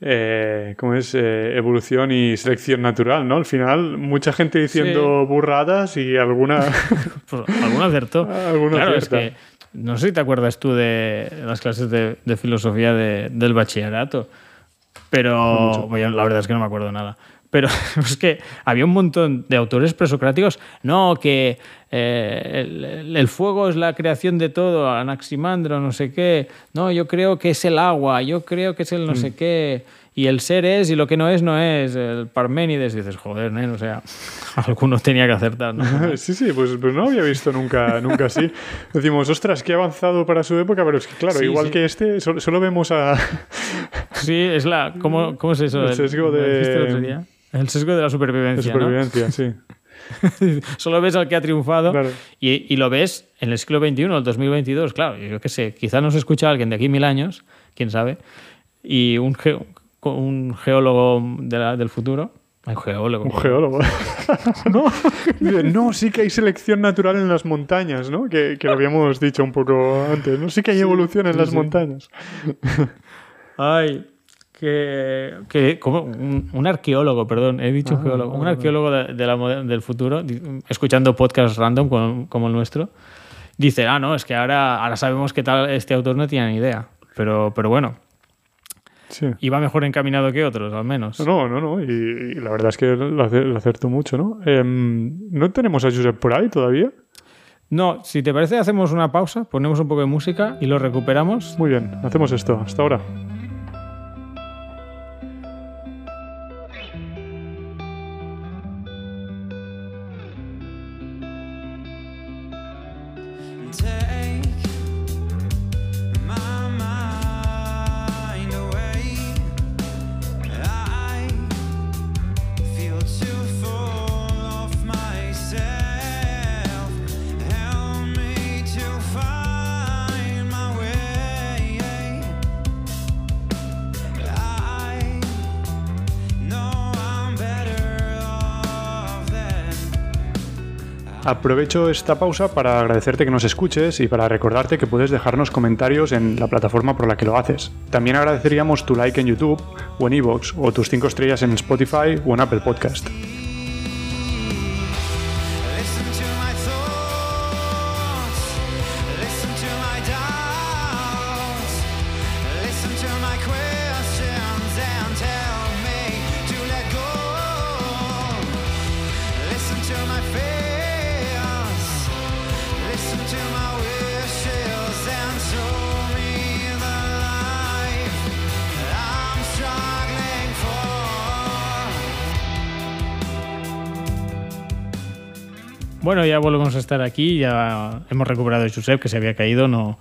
eh, ¿cómo es? Eh, evolución y selección natural, ¿no? Al final, mucha gente diciendo burradas y alguna... Pues, alguno acertó. Alguno claro, es que no sé si te acuerdas tú de las clases de, de filosofía de- del bachillerato, pero bueno, la verdad es que no me acuerdo nada. Pero es que había un montón de autores presocráticos, no, que eh, el, el fuego es la creación de todo, Anaximandro, no sé qué, no, yo creo que es el agua, yo creo que es el no sé qué, y el ser es y lo que no es, no es, el Parménides, y dices, joder, nen, o sea, alguno tenía que acertar, ¿no? sí, sí, pues, pues no había visto nunca, nunca así. Decimos, ostras, qué avanzado para su época, pero es que claro, Sí, igual sí. que este, solo, solo vemos a... Sí, es la. ¿Cómo, cómo es eso? El sesgo ¿me de- el sesgo de la de supervivencia. ¿no? supervivencia, sí. Solo ves al que ha triunfado Claro. y, y lo ves en el siglo XXI, el 2022. Claro, yo qué sé, quizá nos escucha alguien de aquí mil años, quién sabe, y un, geo- un geólogo de la- del futuro. Un geólogo. Un geólogo. ¿No? No, sí que hay selección natural en las montañas, ¿no? Que, que lo habíamos dicho un poco antes, ¿no? Sí que hay evolución en las montañas. Ay, que, que como un, un arqueólogo, perdón, he dicho geólogo, un arqueólogo de, de la del futuro, escuchando podcasts random como, como el nuestro, dice, ah, no, es que ahora, ahora sabemos que tal este autor no tiene ni idea, pero, pero bueno, Sí. iba mejor encaminado que otros, al menos. No, no, no. Y, y la verdad es que lo, ace- lo acertó mucho, ¿no? Em, ¿No tenemos a Josep por ahí todavía? No, si te parece, hacemos una pausa, ponemos un poco de música y lo recuperamos. Muy bien, hacemos esto. Hasta ahora. Aprovecho esta pausa para agradecerte que nos escuches y para recordarte que puedes dejarnos comentarios en la plataforma por la que lo haces. También agradeceríamos tu like en YouTube o en iVoox o tus 5 estrellas en Spotify o en Apple Podcast. Bueno, ya volvemos a estar aquí. Ya hemos recuperado a Josep, que se había caído. No,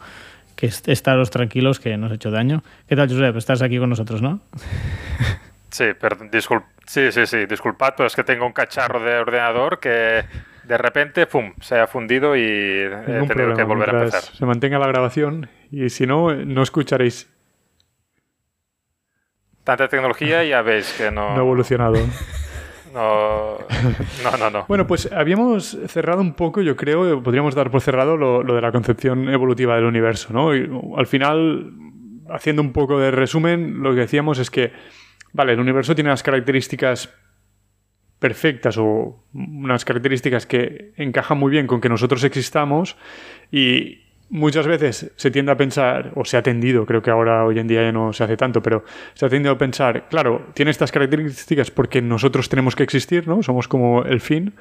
que est- estaros tranquilos, que nos ha hecho daño. ¿Qué tal, Josep? Estás aquí con nosotros, ¿no? Sí, perdón, discul- sí, sí, sí, disculpad, pero es que tengo un cacharro de ordenador que de repente, pum, se ha fundido y he Ningún tenido problema, que volver a empezar. Se mantenga la grabación y si no, no escucharéis. Tanta tecnología ya veis que no... No ha evolucionado. no, no, no, no. Bueno, pues habíamos cerrado un poco, yo creo, podríamos dar por cerrado lo, lo de la concepción evolutiva del universo, ¿no? Y al final, haciendo un poco de resumen, lo que decíamos es que, vale, el universo tiene unas características perfectas o unas características que encajan muy bien con que nosotros existamos y muchas veces se tiende a pensar, o se ha tendido, creo que ahora hoy en día ya no se hace tanto, pero se ha tendido a pensar, claro, tiene estas características porque nosotros tenemos que existir, ¿no? Somos como el fin.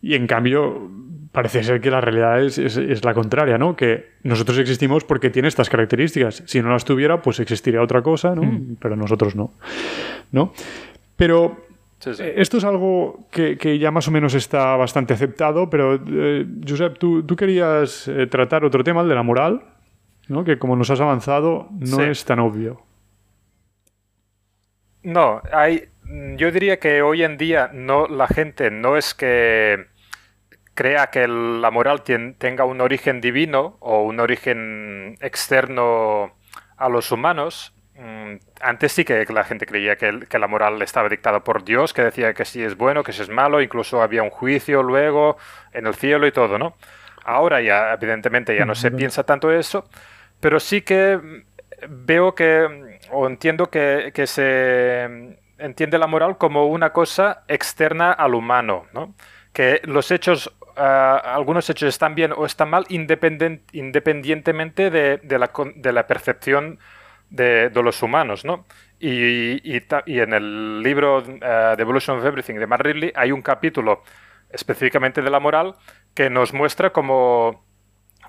Y en cambio, parece ser que la realidad es, es- es la contraria, ¿no? Que nosotros existimos porque tiene estas características. Si no las tuviera, pues existiría otra cosa, ¿no? Pero nosotros no. ¿No? Pero Sí, sí. eh, Esto es algo que, que ya más o menos está bastante aceptado, pero eh, Josep, tú, tú querías eh, tratar otro tema, el de la moral, ¿no? que como nos has avanzado no Sí. es tan obvio. No, hay, yo diría que hoy en día no, la gente no es que crea que la moral tenga un origen divino o un origen externo a los humanos. Mm, Antes sí que la gente creía que, el- que la moral estaba dictada por Dios, que decía que sí es bueno, que sí es malo, incluso había un juicio luego en el cielo y todo, ¿no? Ahora ya, evidentemente, ya no se piensa tanto eso, pero sí que veo que, o entiendo que, que se entiende la moral como una cosa externa al humano, ¿no? Que los hechos, ah, algunos hechos están bien o están mal independen- independientemente de, de la, de la percepción de, los humanos, ¿no? Y, y y en el libro ah, The Evolution of Everything de Matt Ridley hay un capítulo específicamente de la moral que nos muestra como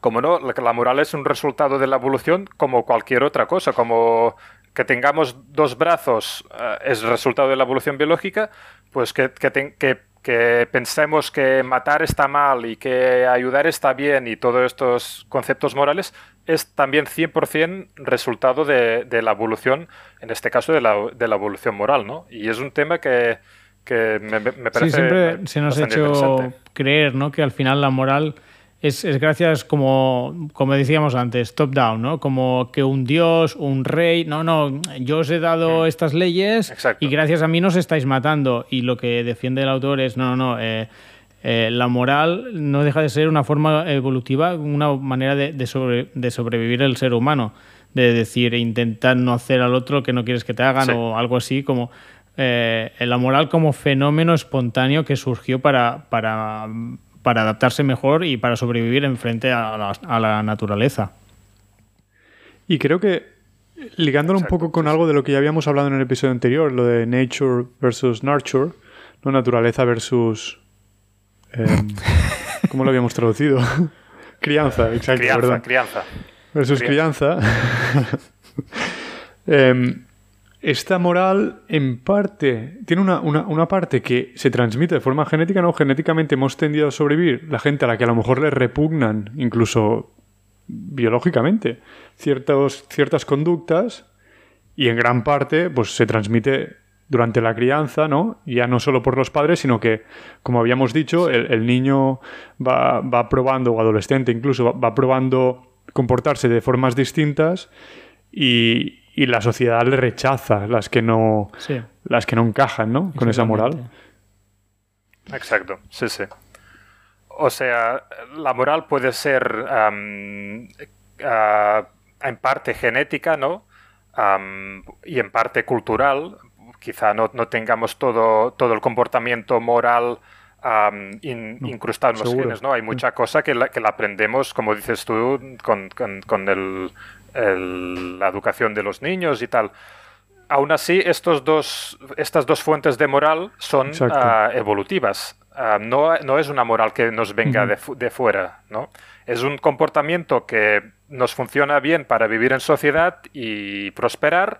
como no, la, moral es un resultado de la evolución como cualquier otra cosa, como que tengamos dos brazos eh, es resultado de la evolución biológica, pues que, que- que pensemos que matar está mal y que ayudar está bien y todos estos conceptos morales es también 100% resultado de, de la evolución, en este caso de la, de la evolución moral, ¿no? Y es un tema que, que me, parece Sí, siempre se nos ha hecho creer ¿no? que al final la moral es, es gracias, como, como decíamos antes, top-down, ¿no? Como que un dios, un rey, no, no, yo os he dado estas leyes Exacto. y gracias a mí nos estáis matando. Y lo que defiende el autor es, no, no, no, eh, eh, la moral no deja de ser una forma evolutiva, una manera de, de sobre- de sobrevivir el ser humano. De decir, intentar no hacer al otro lo que no quieres que te hagan Sí. o algo así, como eh, la moral como fenómeno espontáneo que surgió para, para, para adaptarse mejor y para sobrevivir en frente a la, a la naturaleza. Y creo que ligándolo un poco con sí, algo de lo que ya habíamos hablado en el episodio anterior, lo de nature versus nurture, no naturaleza versus... em, ¿Cómo lo habíamos traducido? crianza, exacto, Crianza, perdón. crianza. versus crianza. Em, esta moral, en parte, tiene una, una- una parte que se transmite de forma genética, ¿no? Genéticamente hemos tendido a sobrevivir la gente a la que a lo mejor le repugnan, incluso biológicamente, ciertos, ciertas conductas, y en gran parte, pues se transmite durante la crianza, ¿no? Ya no solo por los padres, sino que, como habíamos dicho, el, el niño va, va probando, o adolescente incluso, va, va probando comportarse de formas distintas y, y la sociedad le rechaza las que no, Sí. las que no encajan, ¿no? Con esa moral. Exacto, sí, sí. O sea, la moral puede ser ah, en parte genética, ¿no? Am, y en parte cultural. Quizá no, no tengamos todo, todo el comportamiento moral in- incrustado en los seguro. genes, ¿no? Hay mucha cosa que la, que la aprendemos, como dices tú, con, con- con el- el- la educación de los niños y tal. Aún así, estos dos, estas dos fuentes de moral son ah, evolutivas. Ah, no, no es una moral que nos venga de, fu- de fuera, ¿no? Es un comportamiento que nos funciona bien para vivir en sociedad y prosperar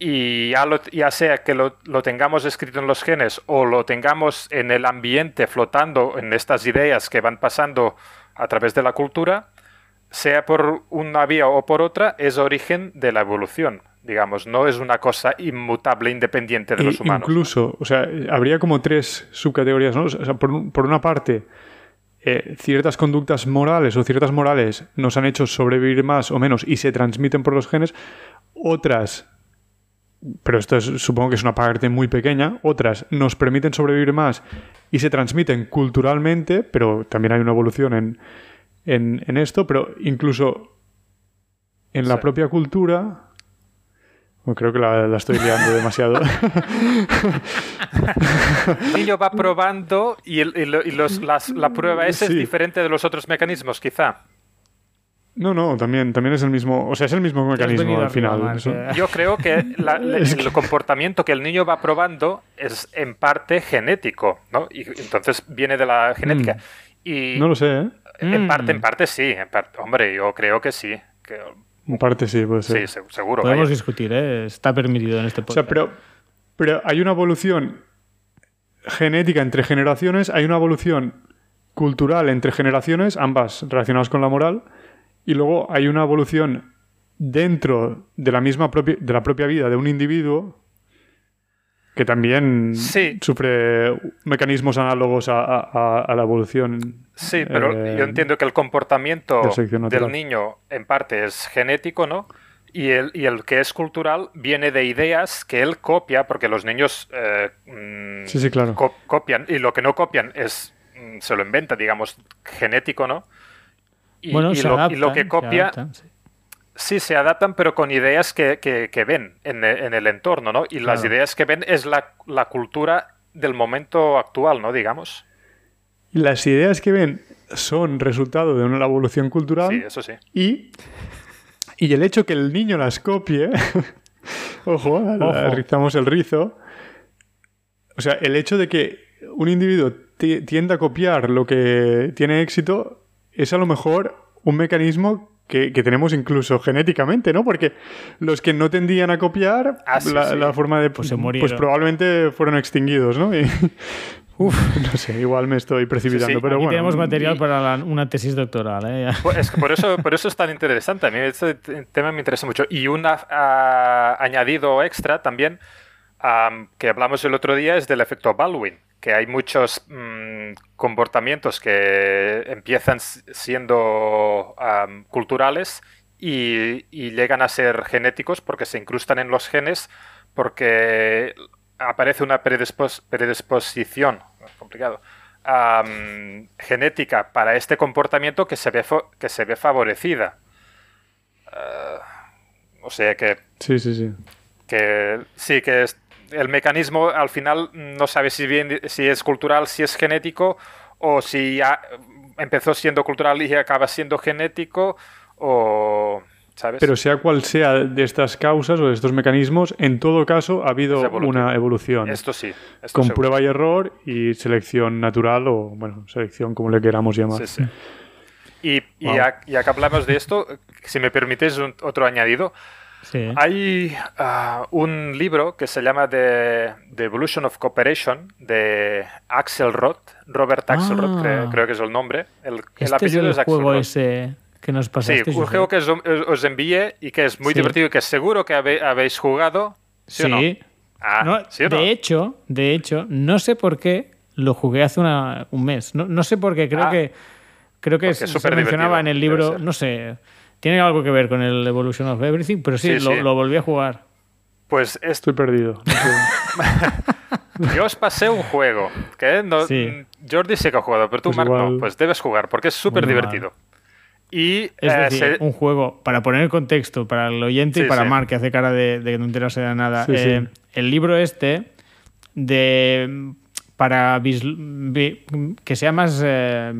y ya, lo- ya sea que lo, lo tengamos escrito en los genes o lo tengamos en el ambiente flotando en estas ideas que van pasando a través de la cultura, sea por una vía o por otra, es origen de la evolución. Digamos, no es una cosa inmutable, independiente de E los humanos. Incluso, o sea, habría como tres subcategorías, ¿no? O sea, por, por una parte, eh, ciertas conductas morales o ciertas morales nos han hecho sobrevivir más o menos y se transmiten por los genes. Otras, pero esto es- supongo que es una parte muy pequeña, otras nos permiten sobrevivir más y se transmiten culturalmente, pero también hay una evolución en, en, en esto, pero incluso en la Sí. propia cultura... bueno, creo que la, la estoy liando demasiado. El niño va probando y, el- y lo- y los- las- la prueba esa Sí. es diferente de los otros mecanismos, quizá. No, no, también, también es el mismo, o sea, es el mismo mecanismo al final. Eso-. Yo creo que la- el comportamiento que el niño va probando es en parte genético, ¿no? Y entonces viene de la genética. Y Mm. No lo sé, ¿eh? en Mm. parte, en parte sí. En parte, hombre, yo creo que sí. que- En parte sí, puede ser. sí, se- seguro. Podemos vaya. discutir, ¿eh? está permitido en este O sea, podcast. pero, pero hay una evolución genética entre generaciones, hay una evolución cultural entre generaciones, ambas relacionadas con la moral, y luego hay una evolución dentro de la misma propia, de la propia vida de un individuo que también Sí. sufre mecanismos análogos a, a- la evolución. Sí, pero eh, yo entiendo que el comportamiento del niño en parte es genético, ¿no? Y el, y el que es cultural viene de ideas que él copia, porque los niños eh, mm, Sí, sí, claro. co- copian, y lo que no copian es mm, se lo inventa, digamos, genético, ¿no? Y, bueno, y se lo, y adaptan, lo que se copia, adaptan, sí. sí, se adaptan, pero con ideas que, que- que ven en, e- en el entorno, ¿no? Y las ideas que ven es la, la cultura del momento actual, ¿no? Digamos. Las ideas que ven son resultado de una evolución cultural Sí, eso sí. y, y el hecho que el niño las copie, ojo, Ojo. rizamos el rizo, o sea, el hecho de que un individuo ti- tienda a copiar lo que tiene éxito es a lo mejor un mecanismo que, que tenemos incluso genéticamente, ¿no? Porque los que no tendían a copiar Ah, sí, la, sí. la forma de... Pues se murieron. Pues probablemente fueron extinguidos, ¿no? Y- Uf, no sé, igual me estoy precipitando, Sí, sí. pero Aquí bueno. tenemos material y- para la- una tesis doctoral. ¿eh? Pues es que por eso, por eso es tan interesante. A mí este tema me interesa mucho. Y un añadido extra también am, que hablamos el otro día es del efecto Baldwin, que hay muchos mm, comportamientos que empiezan siendo culturales y, y llegan a ser genéticos porque se incrustan en los genes porque aparece una predispos- predisposición complicado genética para este comportamiento que se ve, que se ve favorecida. Ah, o sea que, Sí, sí, sí. que sí, que es- el mecanismo al final no sabe si, bien, si es cultural, si es genético, o si ya empezó siendo cultural y acaba siendo genético, o... ¿Sabes? Pero sea cual sea de estas causas o de estos mecanismos, en todo caso ha habido una evolución. esto sí. Esto con seguro. prueba y error y selección natural o, bueno, selección como le queramos llamar. Sí, sí. Y, y ya que hablamos de esto, si me permites un- otro añadido, Sí. Hay ah, un libro que se llama The, The Evolution of Cooperation de Axelrod, Robert Axelrod, Ah. creo, creo que es el nombre. El, el Este es apellido el es juego ese que nos Sí, pasaste. un Josep. juego que os, os envié y que es muy Sí. divertido y que seguro que habe- habéis jugado. ¿Sí, o no? Ah, No, ¿sí o no? De hecho, de hecho, no sé por qué lo jugué hace una- un mes. No, no sé por qué, creo Ah, que creo que se, es se mencionaba en el libro, no sé, tiene algo que ver con el Evolution of Everything, pero sí, Sí, lo, sí. lo volví a jugar. Pues esto, Estoy perdido. no sé. yo os pasé un juego que no, Sí. Jordi sí que ha jugado, pero tú, Pues Marc, no. igual- Pues debes jugar porque es súper divertido. Y Es eh, decir, se- un juego, para poner contexto, para el oyente y para sí. Mark, que hace cara de, de no enterarse de nada. Sí, eh, sí. El libro este, de para que sea más, eh,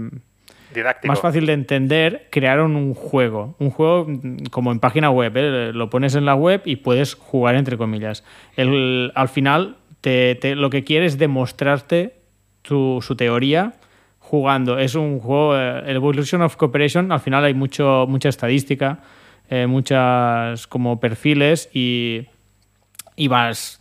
más fácil de entender, crearon un juego. Un juego mm, como en página web. ¿eh? Lo pones en la web y puedes jugar, entre comillas. El- al final, te- lo que quiere es demostrarte tu- su teoría jugando. Es un juego, eh, el Evolution of Cooperation, al final hay mucho, mucha estadística, eh, muchas como perfiles y, y vas...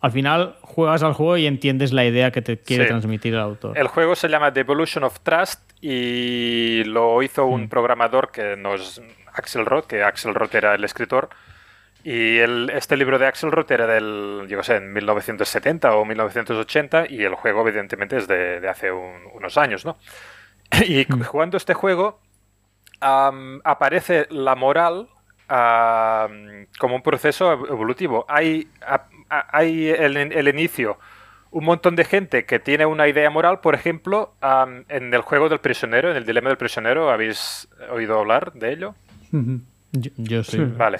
Al final juegas al juego y entiendes la idea que te quiere Sí. transmitir el autor. El juego se llama The Evolution of Trust y lo hizo un Mm. programador que nos Axel Roth, que Axel Roth era el escritor. Y el- este libro de Axel Roth era del, yo sé, en 1970 o 1980 y el juego evidentemente es de, de hace un- unos años, ¿no? Y Mm. jugando este juego aparece la moral como un proceso ev- evolutivo. Hay, hay el, el inicio un montón de gente que tiene una idea moral, por ejemplo, en el juego del prisionero, en el dilema del prisionero, ¿habéis oído hablar de ello? Yo, yo sí. Sí. Vale.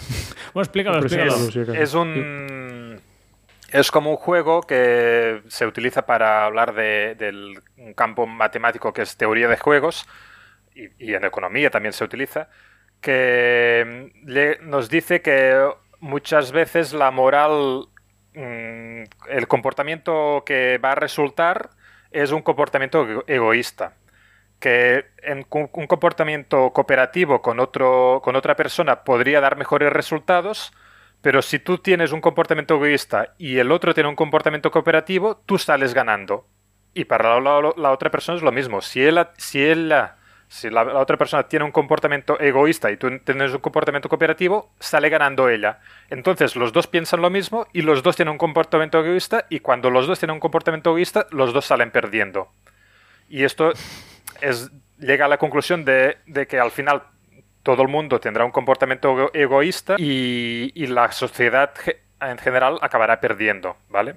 Bueno, explícalo, explícalo. Es un. Es como un juego que se utiliza para hablar de- del un campo matemático que es teoría de juegos y, y en economía también se utiliza, que le- nos dice que muchas veces la moral, mm, el comportamiento que va a resultar es un comportamiento ego- egoísta que un comportamiento cooperativo con, otro, con otra persona podría dar mejores resultados, pero si tú tienes un comportamiento egoísta y el otro tiene un comportamiento cooperativo, tú sales ganando. Y para la, la- la otra persona es lo mismo. Si, él, si, él, si la, otra persona tiene un comportamiento egoísta y tú tienes un comportamiento cooperativo, sale ganando ella. Entonces los dos piensan lo mismo y los dos tienen un comportamiento egoísta y cuando los dos tienen un comportamiento egoísta, los dos salen perdiendo. Y esto es, llega a la conclusión de, que al final todo el mundo tendrá un comportamiento ego- egoísta y, la sociedad en general acabará perdiendo, ¿vale?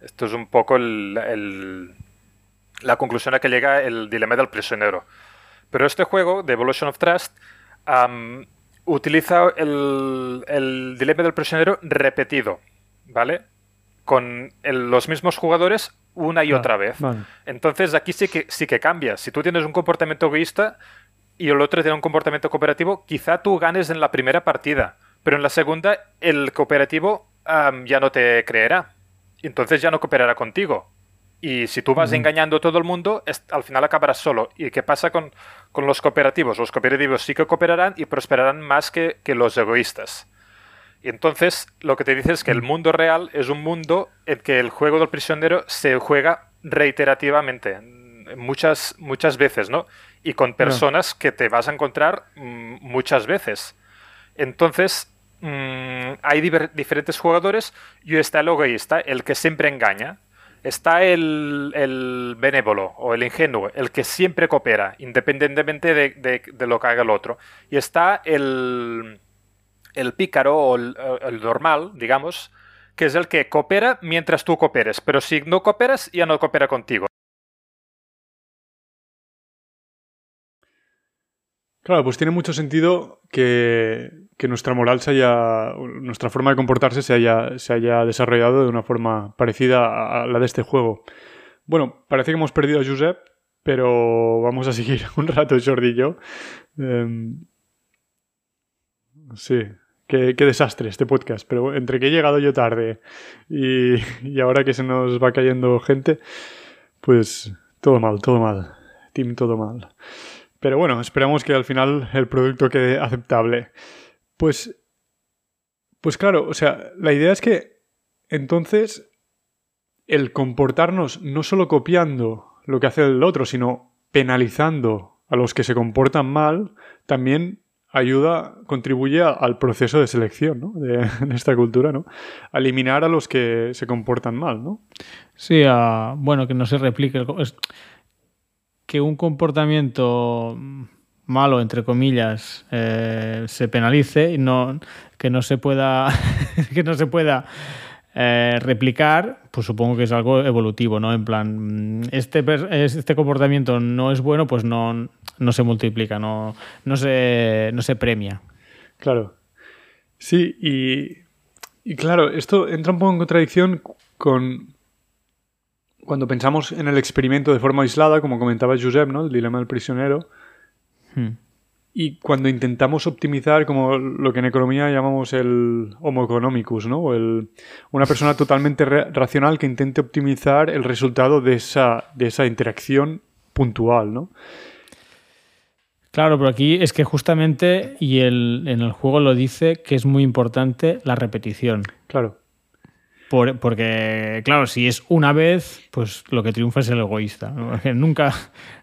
Esto es un poco el- la conclusión a que llega el dilema del prisionero. Pero este juego, The Evolution of Trust, utiliza el, el dilema del prisionero repetido, ¿vale? Con el- los mismos jugadores una y Ah, otra vez. vale. Entonces aquí sí que, sí que cambia. Si tú tienes un comportamiento egoísta y el otro tiene un comportamiento cooperativo, quizá tú ganes en la primera partida, pero en la segunda el cooperativo ya no te creerá. Entonces ya no cooperará contigo. Y si tú vas engañando a todo el mundo, es- al final acabarás solo. ¿Y qué pasa con, con los cooperativos? Los cooperativos sí que cooperarán y prosperarán más que, que los egoístas. Y entonces lo que te dice es que el mundo real es un mundo en que el juego del prisionero se juega reiterativamente, mm, muchas, muchas veces, ¿no? Y con personas que te vas a encontrar mm, muchas veces. Entonces, mm, hay diferentes jugadores y está el egoísta, el que siempre engaña. Está el, el benévolo o el ingenuo, el que siempre coopera, independientemente de, de- lo que haga el otro. Y está el, el pícaro o el, el normal, digamos, que es el que coopera mientras tú cooperes, pero si no cooperas, ya no coopera contigo. Claro, pues tiene mucho sentido que, que nuestra moral se haya, nuestra forma de comportarse se haya, se haya desarrollado de una forma parecida a- la de este juego. Bueno, parece que hemos perdido a Josep, pero vamos a seguir un rato Jordi y yo. Em, sí, qué, qué desastre este podcast, pero entre que he llegado yo tarde y, y ahora que se nos va cayendo gente, pues todo mal, todo mal. Team, todo mal. Pero bueno, esperamos que al final el producto quede aceptable. Pues, pues claro, o sea, la idea es que entonces el comportarnos no solo copiando lo que hace el otro, sino penalizando a los que se comportan mal, también ayuda, contribuye a- al proceso de selección ¿no? de, esta cultura, ¿no? A eliminar a los que se comportan mal, ¿no? Sí, ah, bueno, que no se replique. el que un comportamiento malo, entre comillas, eh, se penalice y no, que no se pueda, que no se pueda eh, replicar, pues supongo que es algo evolutivo, ¿no? En plan, mm, este, este comportamiento no es bueno, pues no, no se multiplica, no, no, se, no se premia. Claro. Sí, y, y claro, esto entra un poco en contradicción con cuando pensamos en el experimento de forma aislada, como comentaba Josep, ¿no? El dilema del prisionero. Hmm. Y cuando intentamos optimizar como lo que en economía llamamos el homo economicus, ¿no? O el- una persona totalmente racional que intente optimizar el resultado de esa, de esa interacción puntual, ¿no? Claro, pero aquí es que justamente, y el, en el juego lo dice, que es muy importante la repetición. Claro. Por- porque, claro, si es una vez, pues lo que triunfa es el egoísta. ¿no? Nunca,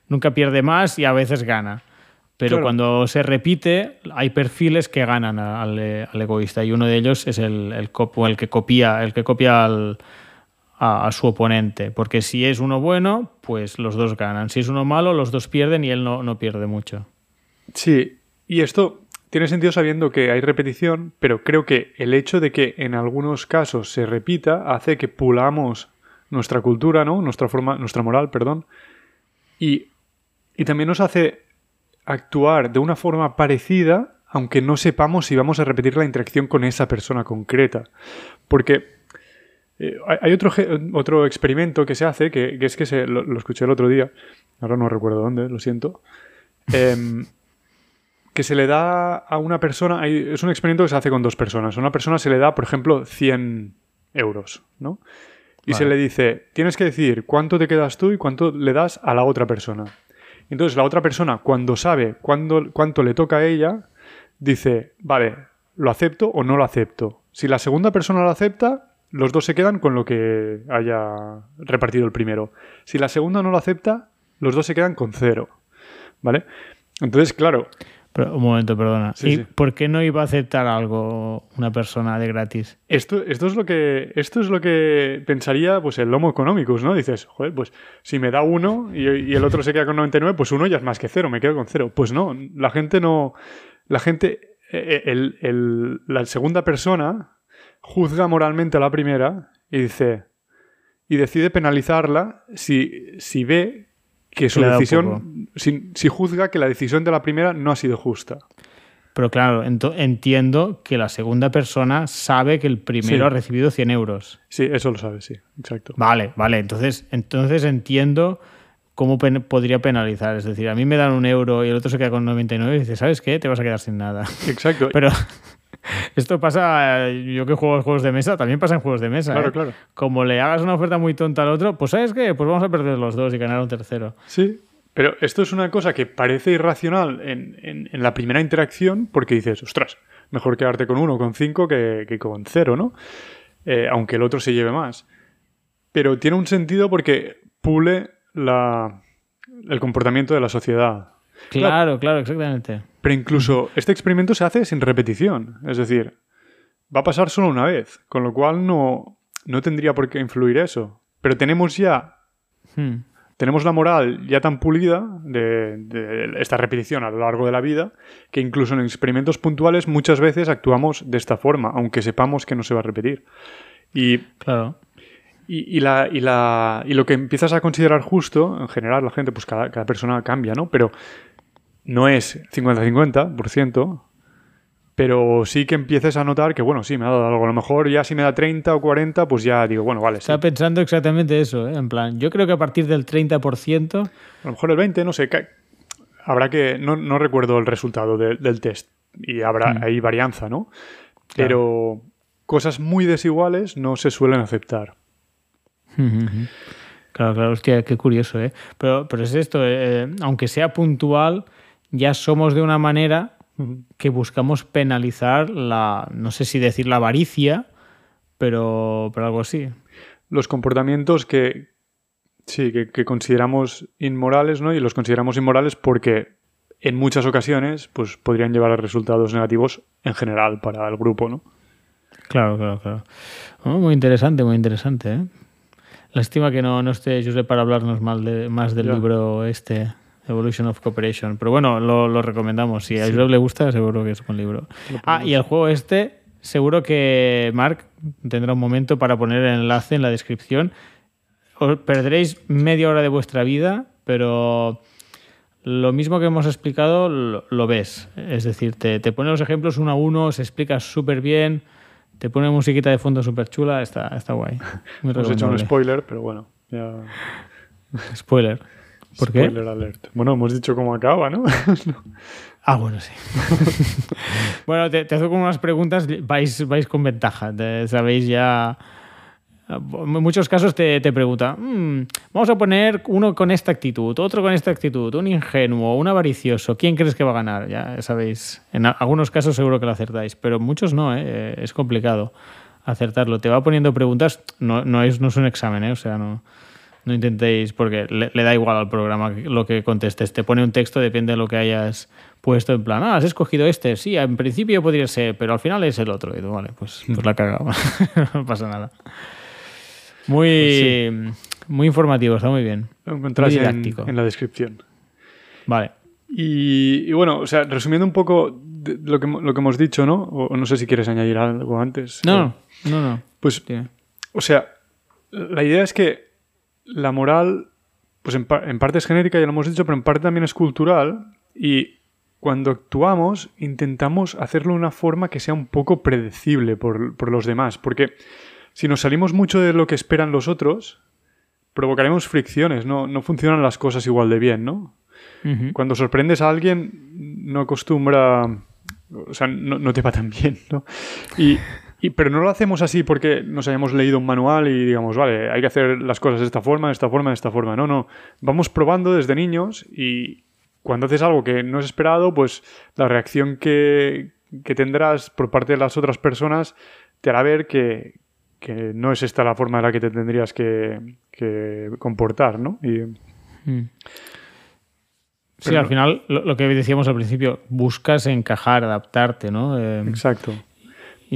nunca pierde más y a veces gana. Pero Claro. cuando se repite, hay perfiles que ganan al, eh, al egoísta. Y uno de ellos es el, el, el que copia, el que copia al- a, a su oponente. Porque si es uno bueno, pues los dos ganan. Si es uno malo, los dos pierden y él no, no pierde mucho. Sí, y esto tiene sentido sabiendo que hay repetición, pero creo que el hecho de que en algunos casos se repita hace que pulamos nuestra cultura, ¿no? Nuestra forma, nuestra moral, perdón. Y, y también nos hace actuar de una forma parecida, aunque no sepamos si vamos a repetir la interacción con esa persona concreta. Porque eh, hay- otro, otro experimento que se hace, que, es que se, lo, lo escuché el otro día, ahora no recuerdo dónde, lo siento, em, que se le da a una persona, hay- es un experimento que se hace con dos personas, a una persona se le da, por ejemplo, 100 euros, ¿no? Y se le dice, tienes que decir cuánto te quedas tú y cuánto le das a la otra persona. Entonces la otra persona, cuando sabe cuándo- cuánto le toca a ella, dice, vale, ¿lo acepto o no lo acepto? Si la segunda persona lo acepta, los dos se quedan con lo que haya repartido el primero. Si la segunda no lo acepta, los dos se quedan con cero. ¿Vale? Entonces, claro, Pero, un momento, perdona. Sí, ¿Y sí. por qué no iba a aceptar algo una persona de gratis? Esto, esto es lo que esto es lo que pensaría pues el Homo económicos, ¿no? Dices, joder, pues si me da uno y, y el otro se queda con 99, pues uno ya es más que cero, me quedo con cero. Pues no, la gente no. La gente. eh, el- el- la segunda persona juzga moralmente a la primera y dice. Y decide penalizarla si, si ve que su decisión. Si, si juzga que la decisión de la primera no ha sido justa. Pero claro, entiendo que la segunda persona sabe que el primero Sí. ha recibido 100 euros. Sí, eso lo sabes, sí, exacto. Vale, vale. Entonces, entonces entiendo cómo pen- podría penalizar. Es decir, a mí me dan un euro y el otro se queda con 99 y dice, ¿sabes qué? Te vas a quedar sin nada. Exacto. Pero esto pasa, yo que juego juegos de mesa, también pasa en juegos de mesa. Claro, ¿eh? claro. Como le hagas una oferta muy tonta al otro, pues ¿sabes qué? Pues vamos a perder los dos y ganar un tercero. Sí, pero esto es una cosa que parece irracional en, en- en la primera interacción porque dices, ostras, mejor quedarte con uno con cinco que, que con cero, ¿no? Eh, aunque el otro se lleve más. Pero tiene un sentido porque pule la, el comportamiento de la sociedad. Claro, claro, exactamente. Pero incluso este experimento se hace sin repetición. Es decir, va a pasar solo una vez, con lo cual no, no tendría por qué influir eso. Pero tenemos ya Hmm. tenemos la moral ya tan pulida de, de esta repetición a lo largo de la vida que incluso en experimentos puntuales muchas veces actuamos de esta forma, aunque sepamos que no se va a repetir. Y, Claro. Y, y la, y, la, y lo que empiezas a considerar justo, en general la gente, pues cada, cada persona cambia, ¿no? Pero no es 50-50%, pero sí que empieces a notar que, bueno, sí, me ha dado algo. A lo mejor ya si me da 30 o 40, pues ya digo, bueno, vale, sí. Estaba pensando exactamente eso, ¿eh? en plan, yo creo que a partir del 30%, A lo mejor el 20, no sé. Habrá que. No, no recuerdo el resultado de- del test. Y habrá Mm. ahí varianza, ¿no? Pero cosas muy desiguales no se suelen aceptar. Claro, claro, hostia, qué curioso, ¿eh? Pero, pero es esto, eh, aunque sea puntual, ya somos de una manera que buscamos penalizar la, no sé si decir la avaricia, pero, pero algo así. Los comportamientos que. Sí, que, que consideramos inmorales, ¿no? Y los consideramos inmorales porque en muchas ocasiones pues podrían llevar a resultados negativos en general para el grupo, ¿no? Claro, claro, claro. Oh, muy interesante, muy interesante, ¿eh? Lástima que no, no esté Josep para hablarnos mal de, más del libro este, Evolution of Cooperation. Pero bueno, lo, lo recomendamos. Si a Josep le gusta, seguro que es un buen libro. Ah, y el juego este, seguro que Mark tendrá un momento para poner el enlace en la descripción. Os perderéis media hora de vuestra vida, pero lo mismo que hemos explicado lo, lo ves. Es decir, te, te pone los ejemplos uno a uno, se explica súper bien, te pone musiquita de fondo súper chula, está, está guay. Muy Hemos hecho un spoiler, pero bueno. Ya... Spoiler. ¿Por qué? Spoiler alert. Bueno, hemos dicho cómo acaba, ¿no? Ah, bueno, sí. bueno, te, te hago como unas preguntas, vais, vais con ventaja. te- sabéis ya. En muchos casos te, te pregunta, "Mm, vamos a poner uno con esta actitud, otro con esta actitud, un ingenuo, un avaricioso, ¿quién crees que va a ganar? Ya sabéis, en algunos casos seguro que lo acertáis, pero en muchos no, ¿eh? es complicado. acertarlo. Te va poniendo preguntas, no, no, es, no es un examen, ¿eh? o sea, no, no intentéis, porque le, le da igual al programa lo que contestes. Te pone un texto, depende de lo que hayas puesto en plan, ah, has escogido este, sí, en principio podría ser, pero al final es el otro. Y tú, vale, pues, pues la cagado. no pasa nada. Muy, muy informativo, está muy bien. Lo encontrás Muy en, didáctico. en la descripción. Vale. Y, y bueno, o sea, resumiendo un poco lo que, lo que hemos dicho, ¿no? O, o no sé si quieres añadir algo antes. No, no, no. no. Pues, o sea, la idea es que la moral, pues en, pa- en parte es genérica, ya lo hemos dicho, pero en parte también es cultural. Y cuando actuamos, intentamos hacerlo de una forma que sea un poco predecible por, por los demás. Porque si nos salimos mucho de lo que esperan los otros, provocaremos fricciones, no, no funcionan las cosas igual de bien, ¿no? Cuando sorprendes a alguien, no acostumbra. O sea, no, no te va tan bien, ¿no? Y, y- pero no lo hacemos así porque nos hayamos leído un manual y digamos, vale, hay que hacer las cosas de esta forma, de esta forma, de esta forma. No, no. Vamos probando desde niños y cuando haces algo que no es esperado, pues la reacción que, que tendrás por parte de las otras personas te hará ver que, que no es esta la forma en la que te tendrías que, que comportar, ¿no? Y, Mm. Sí, al no- final, lo, lo que decíamos al principio, buscas encajar, adaptarte, ¿no? Eh, exacto.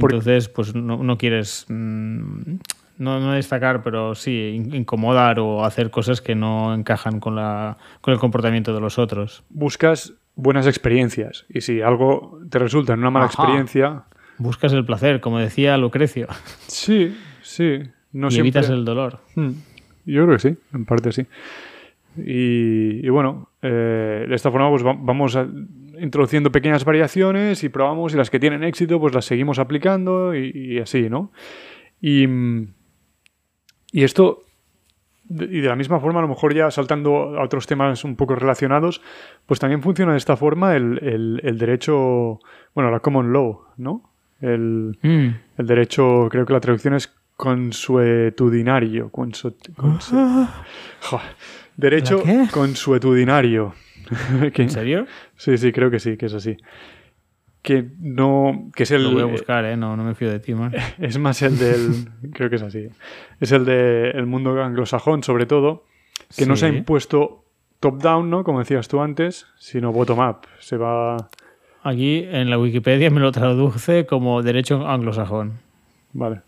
Porque- entonces, pues no, no quieres, mm, no, no destacar, pero sí, in- incomodar o hacer cosas que no encajan con, la, con el comportamiento de los otros. buscas buenas experiencias. Y si algo te resulta en una mala Ajá. experiencia, Buscas el placer, como decía Lucrecio, sí, sí. No y siempre... evitas el dolor. Hmm. Yo creo que sí, en parte sí. Y, y bueno, eh, de esta forma pues va- vamos a- introduciendo pequeñas variaciones y probamos y las que tienen éxito pues las seguimos aplicando y, y así, ¿no? Y, mm, y esto, y de la misma forma, a lo mejor ya saltando a otros temas un poco relacionados, pues también funciona de esta forma el, el- el derecho, bueno, la common law, ¿no? El, Mm. el derecho, creo que la traducción es consuetudinario. consu- consu- Joder. Derecho consuetudinario. Que- ¿En serio? Sí, sí, creo que sí, que es así. Que no. que es el. Lo voy a buscar, ¿eh? No, no me fío de ti, man. Es más el del. creo que es así. Es el del mundo anglosajón, sobre todo. Que no se ha impuesto top-down, ¿no? Como decías tú antes, sino bottom-up. Se va. Aquí en la Wikipedia me lo traduce como derecho anglosajón. Vale.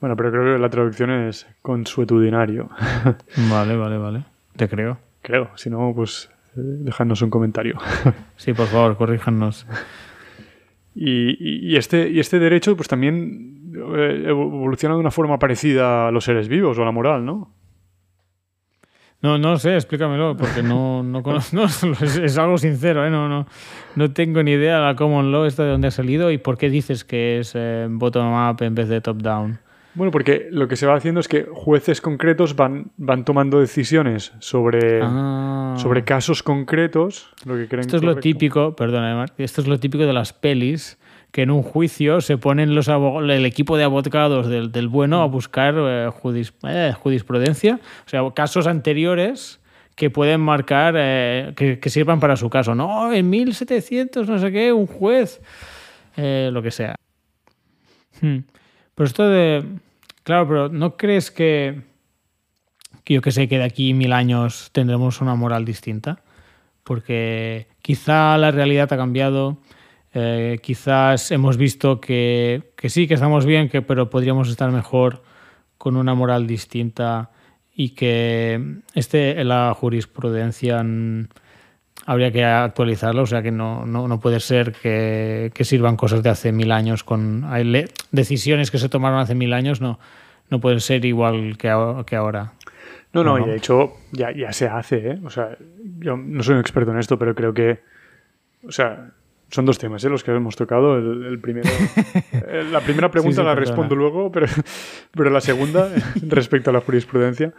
Bueno, pero creo que la traducción es consuetudinario. Vale, vale, vale. Te creo. creo. Si no, pues eh, dejadnos un comentario. Sí, por favor, corríjanos. y, y- y este, y este derecho, pues también eh, evoluciona de una forma parecida a los seres vivos o a la moral, ¿no? No, no sé, explícamelo, porque no, no conozco. no, es, es algo sincero, ¿eh? No, no, no tengo ni idea de la common law esta de dónde ha salido y por qué dices que es eh, bottom-up en vez de top-down. Bueno, porque lo que se va haciendo es que jueces concretos van, van tomando decisiones sobre, Ah. sobre casos concretos, lo que creen Esto es lo típico, perdona, esto es lo típico de las pelis, que en un juicio se ponen los el equipo de abogados del, del bueno a buscar eh, eh, jurisprudencia, o sea, casos anteriores que pueden marcar, eh, que, que sirvan para su caso. No, en 1700, no sé qué, un juez, eh, lo que sea. Hmm. Pero esto de... Claro, pero ¿no crees que, que yo que sé, que de aquí mil años tendremos una moral distinta? porque quizá la realidad ha cambiado, eh, quizás hemos visto que, que sí, que estamos bien, que, pero podríamos estar mejor con una moral distinta y que este, la jurisprudencia habría que actualizarla, o sea que no, no, no puede ser que, que sirvan cosas de hace mil años con hay le- decisiones que se tomaron hace mil años, no, no pueden ser igual que, ahora. No, no, No, y de hecho ya, ya se hace, ¿eh? O sea, yo no soy un experto en esto, pero creo que, o sea, son dos temas, ¿eh? Los que hemos tocado. El, el primero, eh, la primera pregunta sí, la perdona. respondo luego, pero, pero la segunda, respecto a la jurisprudencia,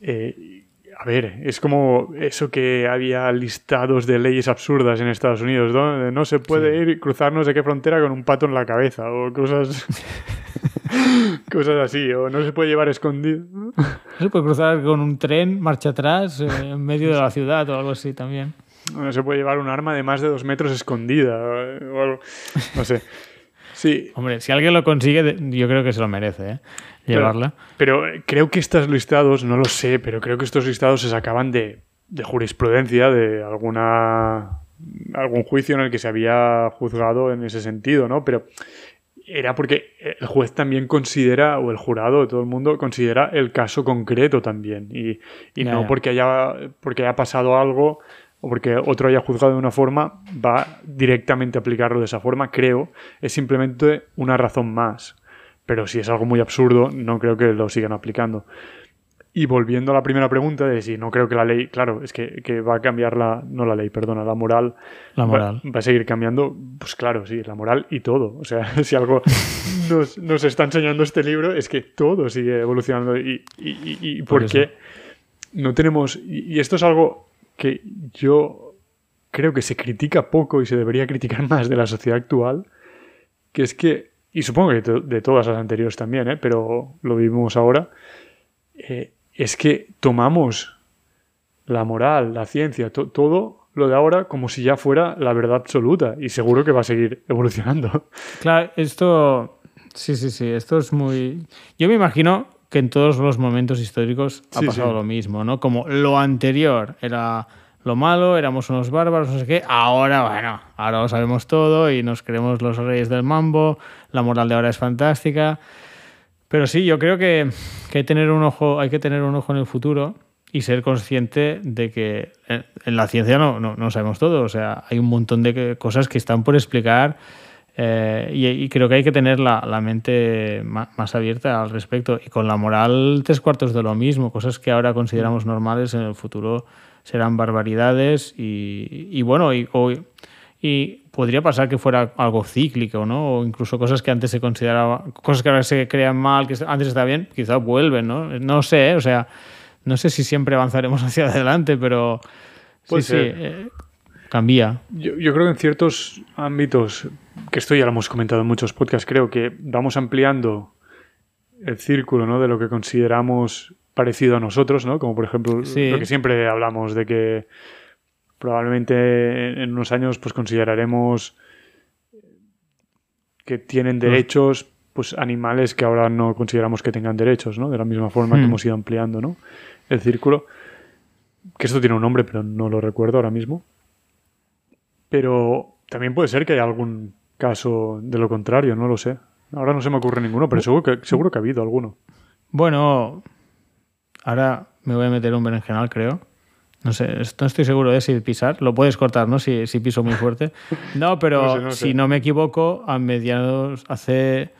eh, a ver, es como eso que había listados de leyes absurdas en Estados Unidos, ¿no? De no se puede ir cruzar no sé qué frontera con un pato en la cabeza o cosas, cosas así, o no se puede llevar escondido. No se puede cruzar con un tren, marcha atrás, eh, en medio de la ciudad o algo así también. No se puede llevar un arma de más de dos metros escondida o algo. No sé. Sí, Hombre, si alguien lo consigue, yo creo que se lo merece, ¿eh? Llevarla. Pero eh, creo que estos listados, no lo sé, pero creo que estos listados se sacaban de, de jurisprudencia, de alguna algún juicio en el que se había juzgado en ese sentido, ¿no? Pero era porque el juez también considera, o el jurado, todo el mundo considera el caso concreto también. Y, y Ya, no ya. porque haya, porque haya pasado algo o porque otro haya juzgado de una forma, va directamente a aplicarlo de esa forma, creo. Es simplemente una razón más. Pero si es algo muy absurdo, no creo que lo sigan aplicando. Y volviendo a la primera pregunta de si no creo que la ley, claro, es que, que va a cambiar la, no la ley, perdona, la moral. La moral. Va, a seguir cambiando, pues claro, sí, la moral y todo. O sea, si algo nos, nos está enseñando este libro es que todo sigue evolucionando. ¿Y, y, y- y por Por qué eso. no tenemos... Y esto es algo que yo creo que se critica poco y se debería criticar más de la sociedad actual, que es que, y supongo que de todas las anteriores también, ¿eh? pero lo vivimos ahora, eh, es que tomamos la moral, la ciencia, to- todo lo de ahora como si ya fuera la verdad absoluta y seguro que va a seguir evolucionando. Claro, esto. Sí, sí, sí. Esto es muy. Yo me imagino que en todos los momentos históricos ha Sí, pasado sí. lo mismo, ¿no? Como lo anterior era lo malo, éramos unos bárbaros, no sé qué. Ahora, bueno, ahora lo sabemos todo y nos creemos los reyes del mambo. La moral de ahora es fantástica. Pero sí, yo creo que, que hay, tener un ojo, hay que tener un ojo en el futuro y ser consciente de que en, en la ciencia no, no, no sabemos todo. O sea, hay un montón de cosas que están por explicar eh, y, y creo que hay que tener la, la mente ma- más abierta al respecto. Y con la moral, tres cuartos de lo mismo. Cosas que ahora consideramos normales en el futuro serán barbaridades y, y bueno, y, o- y podría pasar que fuera algo cíclico, ¿no? O incluso cosas que antes se consideraban, cosas que ahora se crean mal, que antes está bien, quizá vuelven, ¿no? No sé, ¿eh? o sea, no sé si siempre avanzaremos hacia adelante, pero sí, Puede sí, ser. eh, cambia. Yo, yo creo que en ciertos ámbitos, que esto ya lo hemos comentado en muchos podcasts, creo que vamos ampliando el círculo ¿no? de lo que consideramos parecido a nosotros, ¿no? Como por ejemplo Sí. lo que siempre hablamos de que probablemente en- unos años pues consideraremos que tienen derechos pues animales que ahora no consideramos que tengan derechos, ¿no? De la misma forma que Hmm. hemos ido ampliando, ¿no? El círculo. Que esto tiene un nombre, pero no lo recuerdo ahora mismo. Pero también puede ser que haya algún caso de lo contrario, no lo sé. Ahora no se me ocurre ninguno, pero seguro que, seguro que ha habido alguno. Bueno, ahora me voy a meter un berenjenal, creo. No sé, no estoy seguro de si pisar. Lo puedes cortar, ¿no? Si, si piso muy fuerte. No, pero No sé, no sé. si no me equivoco, a mediados, hace.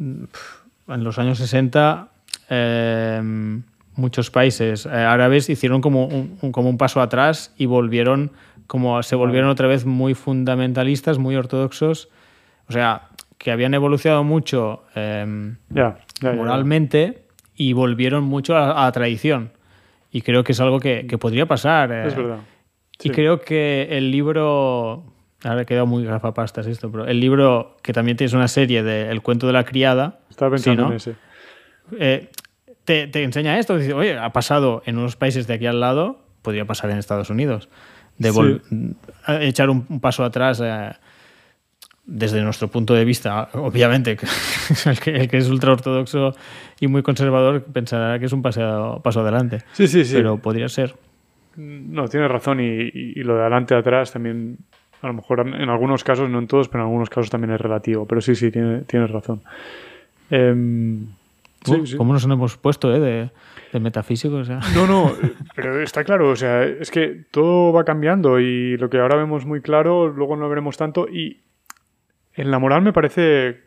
En los años 60, eh, muchos países eh, árabes hicieron como un- como un paso atrás y volvieron, como se volvieron otra vez muy fundamentalistas, muy ortodoxos. O sea, que habían evolucionado mucho. em, Ya, ya, ya, ya. moralmente y volvieron mucho a, la tradición. Y creo que es algo que, que podría pasar. eh. Es verdad. Y Sí. creo que el libro. Ahora he quedado muy gafapastas esto, pero el libro que también tienes una serie de El cuento de la criada. Estaba pensando sí, ¿no? en ese. eh, te, te enseña esto. Dice, oye, ha pasado en unos países de aquí al lado, podría pasar en Estados Unidos. De a- echar un, un paso atrás eh, desde nuestro punto de vista, obviamente, el que, el que es ultra ortodoxo y muy conservador pensará que es un paseo, paso adelante. Sí, sí, sí. Pero podría ser. No, tienes razón. Y, lo de adelante atrás también, a lo mejor en, algunos casos, no en todos, pero en algunos casos también es relativo. Pero sí, sí, tiene- tienes razón. Em, sí, sí. ¿Cómo nos hemos puesto eh, de, de metafísicos? O sea, No, no, pero está claro, o sea, es que todo va cambiando y lo que ahora vemos muy claro, luego no lo veremos tanto y en la moral me parece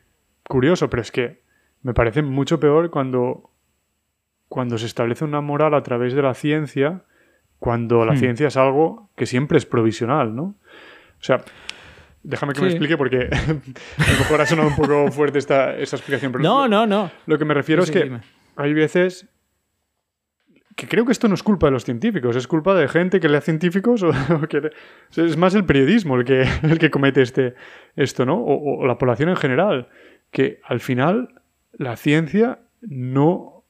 curioso, pero es que me parece mucho peor cuando, cuando se establece una moral a través de la ciencia, cuando la Hmm. ciencia es algo que siempre es provisional, ¿no? O sea, déjame que me explique porque a lo mejor ha sonado un poco fuerte esta, esta explicación, pero no, no, no. lo que me refiero Sí, es que dime. hay veces que creo que esto no es culpa de los científicos, es culpa de gente que lea científicos o, o que o sea, es más el periodismo el que, el que comete este, esto, ¿no? O, o la población en general, que al final la ciencia no,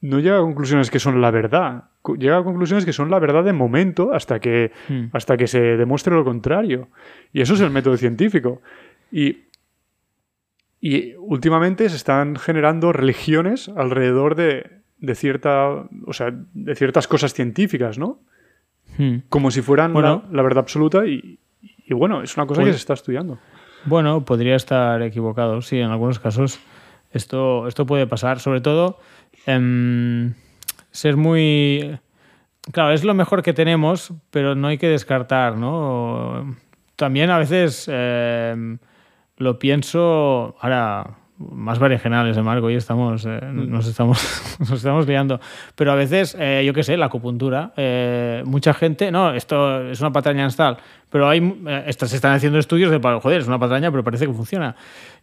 no llega a conclusiones que son la verdad, llega a conclusiones que son la verdad de momento hasta que, Hmm. hasta que se demuestre lo contrario. Y eso es el método científico. Y Y últimamente se están generando religiones alrededor de, de cierta, o sea, de ciertas cosas científicas, ¿no? Hmm. Como si fueran Bueno. la, la verdad absoluta y, y bueno, es una cosa que Pues- se está estudiando. Bueno, podría estar equivocado, sí, en algunos casos esto, esto puede pasar. Sobre todo, em, ser muy... Claro, es lo mejor que tenemos, pero no hay que descartar, ¿no? También a veces em, lo pienso, ahora más variagenales de Marco y estamos, eh, nos, estamos, nos estamos liando. Pero a veces, eh, yo qué sé, la acupuntura, eh, mucha gente, no, esto es una patraña nasal, pero hay, eh, se están haciendo estudios de, joder, es una patraña, pero parece que funciona.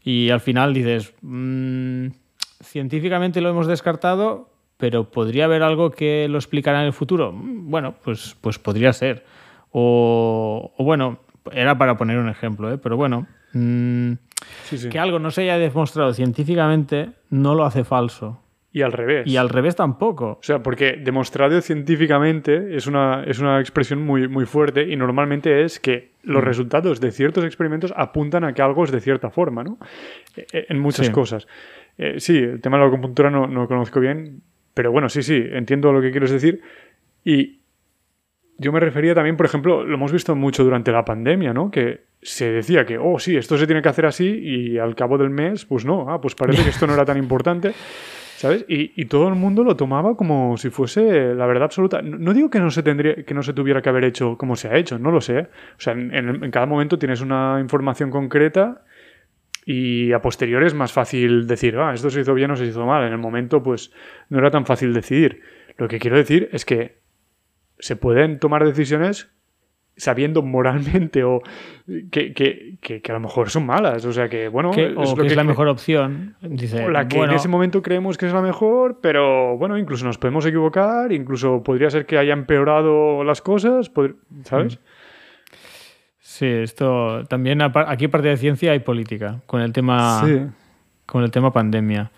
Y al final dices, mm, científicamente lo hemos descartado, pero ¿podría haber algo que lo explicara en el futuro? Mm, Bueno, pues, pues podría ser. O, o bueno, era para poner un ejemplo, ¿eh? pero bueno. mm, Sí, sí. que algo no se haya demostrado científicamente no lo hace falso. Y al revés. Y al revés tampoco. O sea, porque demostrado científicamente es una, es una expresión muy, muy fuerte y normalmente es que los Mm. resultados de ciertos experimentos apuntan a que algo es de cierta forma, ¿no? Eh, eh, En muchas Sí. cosas. Eh, sí, el tema de la acupuntura no, no lo conozco bien, pero bueno, sí, sí, entiendo lo que quieres decir. Y yo me refería también, por ejemplo, lo hemos visto mucho durante la pandemia, ¿no? Que se decía que, oh, sí, esto se tiene que hacer así y al cabo del mes, pues no, ah, pues parece que esto no era tan importante. ¿Sabes? Y, y todo el mundo lo tomaba como si fuese la verdad absoluta. No, digo que no se tendría, que no se tuviera que haber hecho como se ha hecho, no lo sé. O sea, en cada momento tienes una información concreta y a posteriori es más fácil decir, ah, esto se hizo bien o se hizo mal. En el momento, pues, no era tan fácil decidir. Lo que quiero decir es que se pueden tomar decisiones sabiendo moralmente o que, que- que- que a lo mejor son malas. O sea que, bueno, Que- es o lo que es la mejor opción. Dice, o la que bueno, en ese momento creemos que es la mejor, pero bueno, incluso nos podemos equivocar, incluso podría ser que haya empeorado las cosas, ¿sabes? Sí, esto también aquí aparte de ciencia hay política con el tema Sí. con el tema pandemia.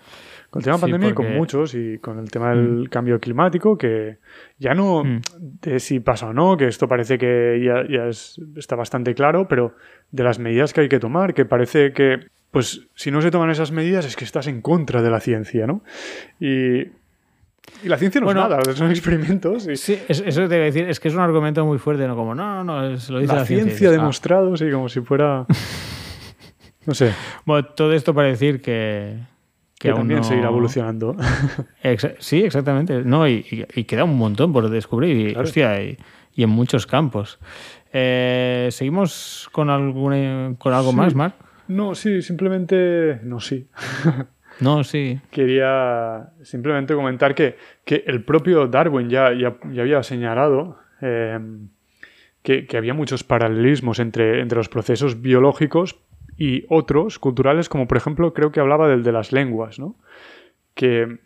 Con el tema Sí, pandemia y con Mm. muchos, y con el tema del cambio climático, que ya no Mm. de si pasa o no, que esto parece que ya, ya es- está bastante claro, pero de las medidas que hay que tomar, que parece que, pues, si no se toman esas medidas es que estás en contra de la ciencia, ¿no? Y, y la ciencia no Bueno, es nada, son experimentos. Y Sí, es- eso te voy a decir, es que es un argumento muy fuerte, no como no, no, no, se lo dice la, la, ciencia, y dices, ah. demostrado, sí, como si fuera... No sé, Bueno, todo esto para decir que que, aún también no- seguirá evolucionando. Exa- sí, exactamente. No, y, y- y queda un montón por descubrir. Y, Claro. hostia, y, y en muchos campos. Eh, ¿Seguimos con, alguna, con algo Sí. más, Marc? No, sí, simplemente... No, sí. No, sí. Quería simplemente comentar que, que el propio Darwin ya, ya, ya había señalado eh, que, que había muchos paralelismos entre, entre los procesos biológicos y otros culturales, como por ejemplo creo que hablaba del de las lenguas, ¿no? Que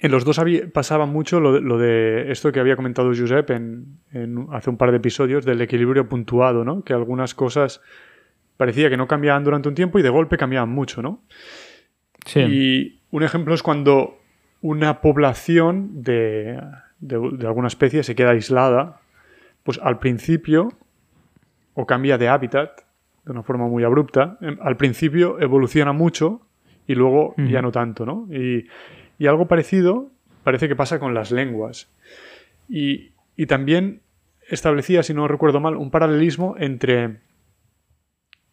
en los dos había- pasaba mucho lo, lo de esto que había comentado Josep en, en- hace un par de episodios del equilibrio puntuado, ¿no? Que algunas cosas parecía que no cambiaban durante un tiempo y de golpe cambiaban mucho, ¿no? Sí. Y un ejemplo es cuando una población de, de- de alguna especie se queda aislada, pues al principio, o cambia de hábitat de una forma muy abrupta, em, al principio evoluciona mucho y luego ya no tanto, ¿no? Y, y algo parecido parece que pasa con las lenguas. Y, y también establecía, si no recuerdo mal, un paralelismo entre,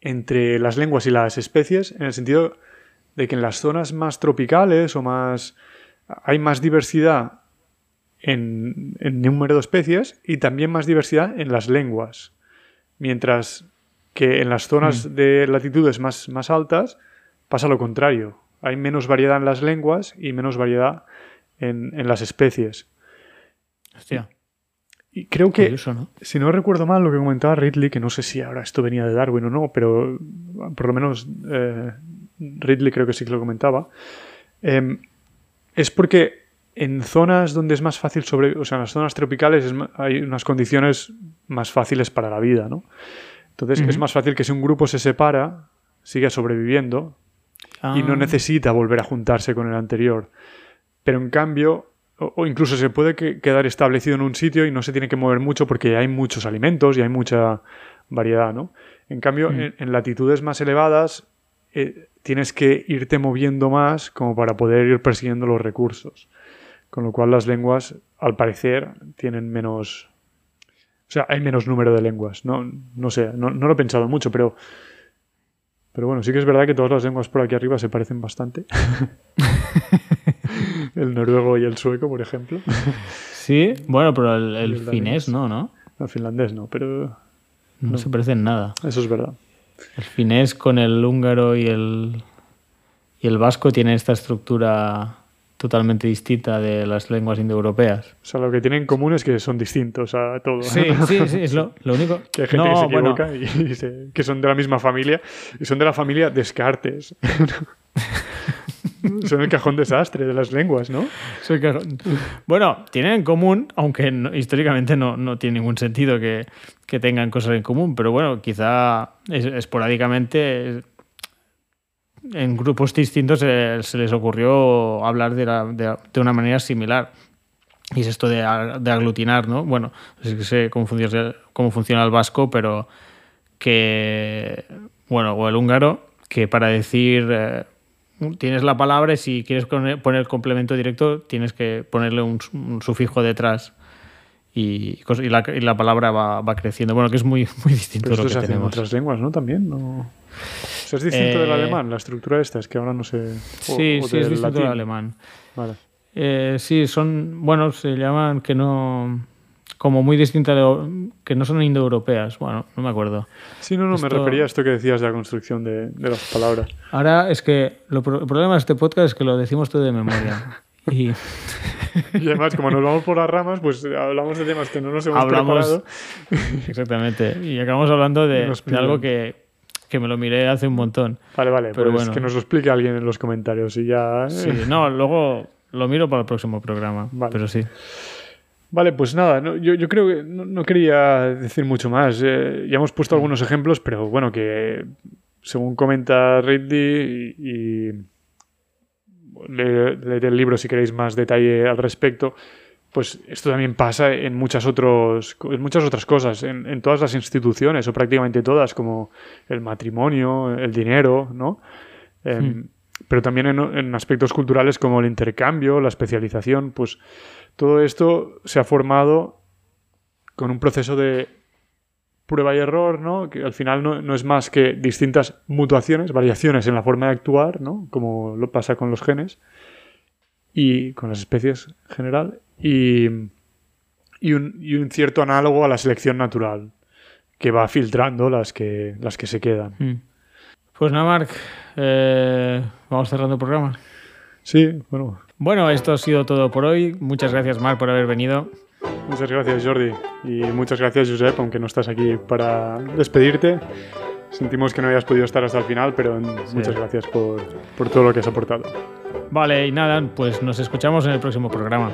entre las lenguas y las especies, en el sentido de que en las zonas más tropicales o más hay más diversidad en, en número de especies y también más diversidad en las lenguas. Mientras que en las zonas de latitudes más, más altas pasa lo contrario. Hay menos variedad en las lenguas y menos variedad en, en las especies. Hostia, Y creo que, curioso, ¿no? si no recuerdo mal lo que comentaba Ridley, que no sé si ahora esto venía de Darwin o no, pero por lo menos eh, Ridley creo que sí que lo comentaba, eh, es porque en zonas donde es más fácil sobre, o sea, en las zonas tropicales hay unas condiciones más fáciles para la vida, ¿no? Entonces es más fácil que si un grupo se separa, siga sobreviviendo y no Ah, necesita volver a juntarse con el anterior. Pero en cambio, o, o incluso se puede que- quedar establecido en un sitio y no se tiene que mover mucho porque hay muchos alimentos y hay mucha variedad, ¿no? En cambio, Mm. en, en latitudes más elevadas, eh, tienes que irte moviendo más como para poder ir persiguiendo los recursos. Con lo cual las lenguas, al parecer, tienen menos... O sea, hay menos número de lenguas. No, no sé, no, no lo he pensado mucho, pero... Pero bueno, sí que es verdad que todas las lenguas por aquí arriba se parecen bastante. el noruego y el sueco, por ejemplo. Sí, bueno, pero el, finés no, ¿no? El finlandés no, pero No, se parecen nada. eso es verdad. El finés con el húngaro y el, y el vasco tienen esta estructura totalmente distinta de las lenguas indoeuropeas. O sea, lo que tienen en común es que son distintos a todo. Sí, sí, sí, es lo, lo único. Que hay gente No, que se bueno, equivoca y, y se- que son de la misma familia y son de la familia Descartes. son el cajón desastre de las lenguas, ¿no? Bueno, tienen en común, aunque no- históricamente no, no tiene ningún sentido que, que tengan cosas en común, pero bueno, quizá es- esporádicamente en grupos distintos eh, se les ocurrió hablar de, de- una manera similar. Y es esto de, de aglutinar, ¿no? Bueno, es que sé cómo funciona, cómo funciona el vasco, pero que, bueno, o el húngaro, que para decir, eh, tienes la palabra y si quieres poner poner complemento directo, tienes que ponerle un, un sufijo detrás. Y, la, y la palabra va, va creciendo. Bueno, que es muy, muy distinto Pero esto lo se que hace en tenemos. otras lenguas, ¿no? También, ¿no? O sea, es distinto del Eh, alemán, la estructura esta, es que ahora no sé. o- Sí, o sí, es distinto del alemán. Vale. Eh, sí, son, bueno, se llaman que no, como muy distintas, de- que no son indoeuropeas. Bueno, no me acuerdo. Sí, no, no, me Esto- refería a esto que decías de la construcción de, de las palabras. Ahora es que lo el problema de este podcast es que lo decimos todo de memoria. Y Y además, como nos vamos por las ramas, pues hablamos de temas que no nos hemos Hablamos- preparado. exactamente. Y acabamos hablando de, de algo que, que me lo miré hace un montón. Vale, vale, Pero pues bueno. que nos lo explique alguien en los comentarios y ya... Sí, no, luego lo miro para el próximo programa. Vale. Pero sí. Vale, pues nada, no- yo, yo creo que no, no quería decir mucho más. Eh, ya hemos puesto algunos ejemplos, pero bueno, que según comenta Ridley y, y le- leed el libro si queréis más detalle al respecto, pues esto también pasa en muchas, otros, en muchas otras cosas, en, en todas las instituciones, o prácticamente todas, como el matrimonio, el dinero, ¿no? Em, Pero también en, en aspectos culturales como el intercambio, la especialización, pues todo esto se ha formado con un proceso de prueba y error, ¿no? Que al final no, no es más que distintas mutuaciones, variaciones en la forma de actuar, ¿no? Como lo pasa con los genes y con las especies en general, y, y, un, y un cierto análogo a la selección natural, que va filtrando las que, las que se quedan. Mm. Pues nada, Marc, eh, vamos cerrando el programa. Sí, bueno, Bueno, esto ha sido todo por hoy. Muchas gracias, Marc, por haber venido. muchas gracias Jordi y muchas gracias Josep, aunque no estás aquí para despedirte. Sentimos que no hayas podido estar hasta el final, pero muchas gracias por, por todo lo que has aportado. Vale, y nada, pues nos escuchamos en el próximo programa.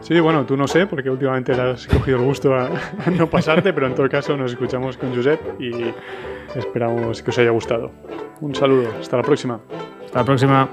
Sí, bueno, tú no sé, porque últimamente has cogido el gusto a, a no pasarte, pero en todo caso nos escuchamos con Josep y esperamos que os haya gustado. Un saludo, hasta la próxima. Hasta la próxima.